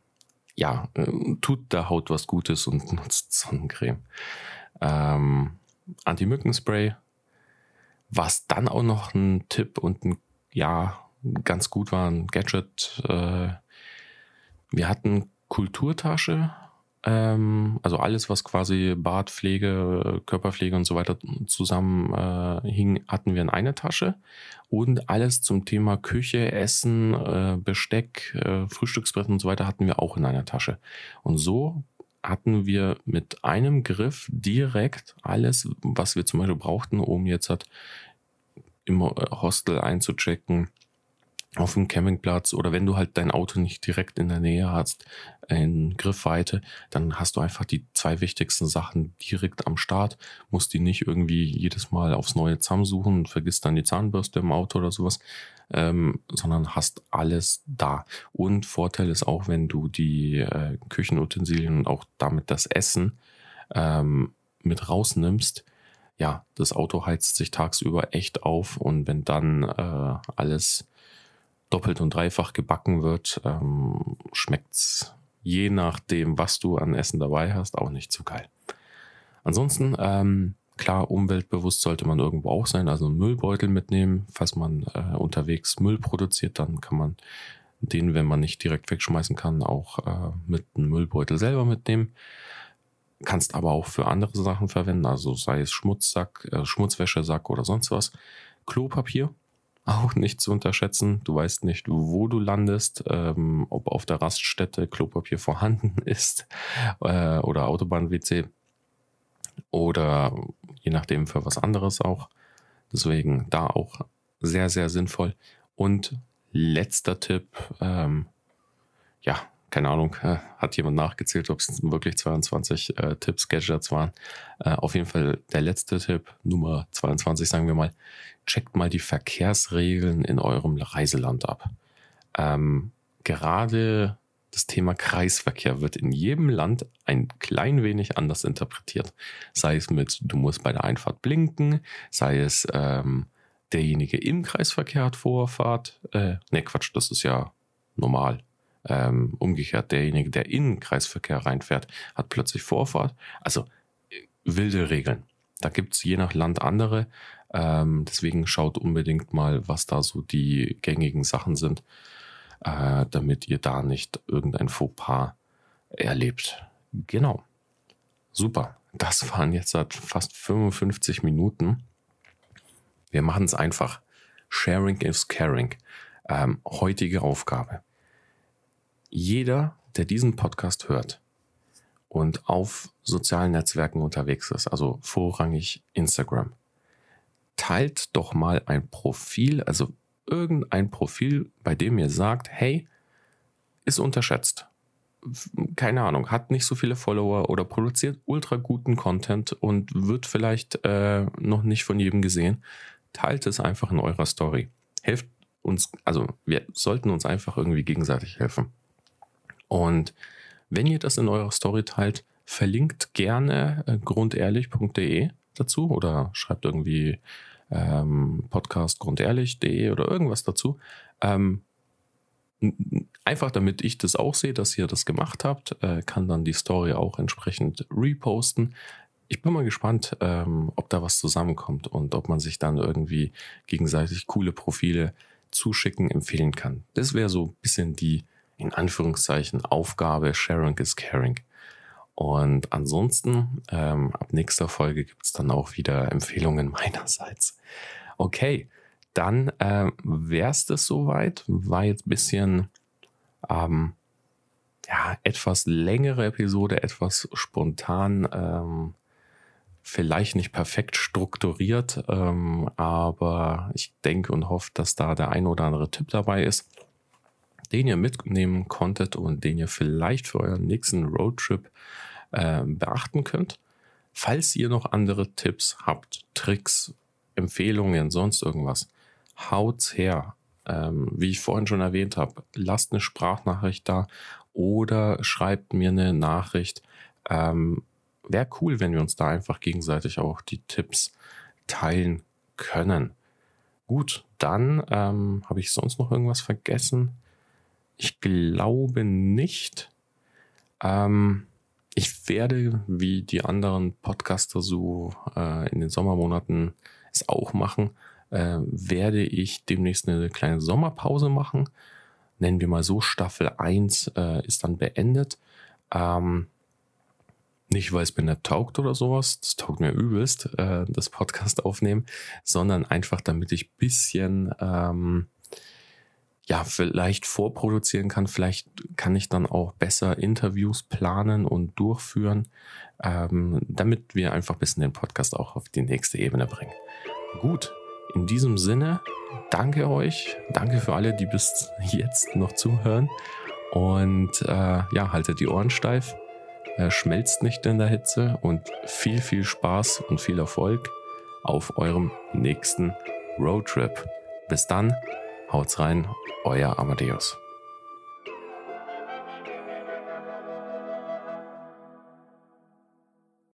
ja, äh, tut der Haut was Gutes und nutzt Sonnencreme. Ähm, Anti-Mückenspray. Was dann auch noch ein Tipp und ein, ja, ganz gut war, ein Gadget, äh, wir hatten Kulturtasche, ähm, also alles, was quasi Bartpflege, Körperpflege und so weiter zusammen äh, hatten wir in einer Tasche. Und alles zum Thema Küche, Essen, äh, Besteck, äh, Frühstücksbrett und so weiter hatten wir auch in einer Tasche. Und so hatten wir mit einem Griff direkt alles, was wir zum Beispiel brauchten, um jetzt halt im Hostel einzuchecken, auf dem Campingplatz oder wenn du halt dein Auto nicht direkt in der Nähe hast, in Griffweite, dann hast du einfach die zwei wichtigsten Sachen direkt am Start, musst die nicht irgendwie jedes Mal aufs neue zusammensuchen und vergisst dann die Zahnbürste im Auto oder sowas, ähm, sondern hast alles da. Und Vorteil ist auch, wenn du die äh, Küchenutensilien und auch damit das Essen ähm, mit rausnimmst, ja, das Auto heizt sich tagsüber echt auf und wenn dann äh, alles doppelt und dreifach gebacken wird, ähm, schmeckt's je nachdem, was du an Essen dabei hast, auch nicht so geil. Ansonsten, ähm, klar, umweltbewusst sollte man irgendwo auch sein, also einen Müllbeutel mitnehmen. Falls man äh, unterwegs Müll produziert, dann kann man den, wenn man nicht direkt wegschmeißen kann, auch äh, mit einem Müllbeutel selber mitnehmen. Kannst aber auch für andere Sachen verwenden, also sei es Schmutzsack, äh, Schmutzwäschesack oder sonst was. Klopapier auch nicht zu unterschätzen. Du weißt nicht, wo du landest, ähm, ob auf der Raststätte Klopapier vorhanden ist äh, oder Autobahn-WC oder je nachdem für was anderes auch. Deswegen da auch sehr, sehr sinnvoll. Und letzter Tipp, ähm, ja, keine Ahnung, hat jemand nachgezählt, ob es wirklich 22 äh, Tipps, Gadgets waren. Äh, auf jeden Fall der letzte Tipp, Nummer 22, sagen wir mal, checkt mal die Verkehrsregeln in eurem Reiseland ab. Ähm, gerade das Thema Kreisverkehr wird in jedem Land ein klein wenig anders interpretiert. Sei es mit, du musst bei der Einfahrt blinken, sei es ähm, derjenige im Kreisverkehr hat Vorfahrt. Äh, ne, Quatsch, das ist ja normal. Ähm, umgekehrt, derjenige, der in den Kreisverkehr reinfährt, hat plötzlich Vorfahrt. Also äh, wilde Regeln. Da gibt es je nach Land andere. Ähm, deswegen schaut unbedingt mal, was da so die gängigen Sachen sind. äh, damit ihr da nicht irgendein Fauxpas erlebt. Genau. Super. Das waren jetzt fast 55 Minuten. Wir machen es einfach. Sharing is caring. Ähm, heutige Aufgabe. Jeder, der diesen Podcast hört und auf sozialen Netzwerken unterwegs ist, also vorrangig Instagram, teilt doch mal ein Profil, also irgendein Profil, bei dem ihr sagt, hey, ist unterschätzt. Keine Ahnung, hat nicht so viele Follower oder produziert ultra guten Content und wird vielleicht äh, noch nicht von jedem gesehen. Teilt es einfach in eurer Story. Helft uns, also wir sollten uns einfach irgendwie gegenseitig helfen. Und wenn ihr das in eurer Story teilt, verlinkt gerne äh, grundehrlich.de dazu oder schreibt irgendwie ähm, Podcast grundehrlich.de oder irgendwas dazu. Ähm, einfach damit ich das auch sehe, dass ihr das gemacht habt, äh, kann dann die Story auch entsprechend reposten. Ich bin mal gespannt, ähm, ob da was zusammenkommt und ob man sich dann irgendwie gegenseitig coole Profile zuschicken empfehlen kann. Das wäre so ein bisschen die, in Anführungszeichen, Aufgabe. Sharing is caring. Und ansonsten, ähm, ab nächster Folge gibt es dann auch wieder Empfehlungen meinerseits. Okay, dann äh, wäre es das soweit. War jetzt ein bisschen ähm, ja, etwas längere Episode, etwas spontan, ähm, vielleicht nicht perfekt strukturiert, ähm, aber ich denke und hoffe, dass da der ein oder andere Tipp dabei ist, den ihr mitnehmen konntet und den ihr vielleicht für euren nächsten Roadtrip äh, beachten könnt. Falls ihr noch andere Tipps habt, Tricks, Empfehlungen, sonst irgendwas, haut's her. Ähm, wie ich vorhin schon erwähnt habe, lasst eine Sprachnachricht da oder schreibt mir eine Nachricht. Ähm, Wäre cool, wenn wir uns da einfach gegenseitig auch die Tipps teilen können. Gut, dann ähm, habe ich sonst noch irgendwas vergessen. Ich glaube nicht. Ähm, ich werde, wie die anderen Podcaster so äh, in den Sommermonaten es auch machen, äh, werde ich demnächst eine kleine Sommerpause machen. Nennen wir mal so, Staffel 1 äh, ist dann beendet. Ähm, nicht, weil es mir nicht taugt oder sowas, das taugt mir übelst, äh, das Podcast aufnehmen, sondern einfach, damit ich bisschen ähm, ja, vielleicht vorproduzieren kann. Vielleicht kann ich dann auch besser Interviews planen und durchführen, ähm, damit wir einfach ein bisschen den Podcast auch auf die nächste Ebene bringen. Gut, in diesem Sinne, danke euch. Danke für alle, die bis jetzt noch zuhören. Und äh, ja, haltet die Ohren steif, äh, schmelzt nicht in der Hitze und viel, viel Spaß und viel Erfolg auf eurem nächsten Roadtrip. Bis dann, haut's rein, euer Amadeus.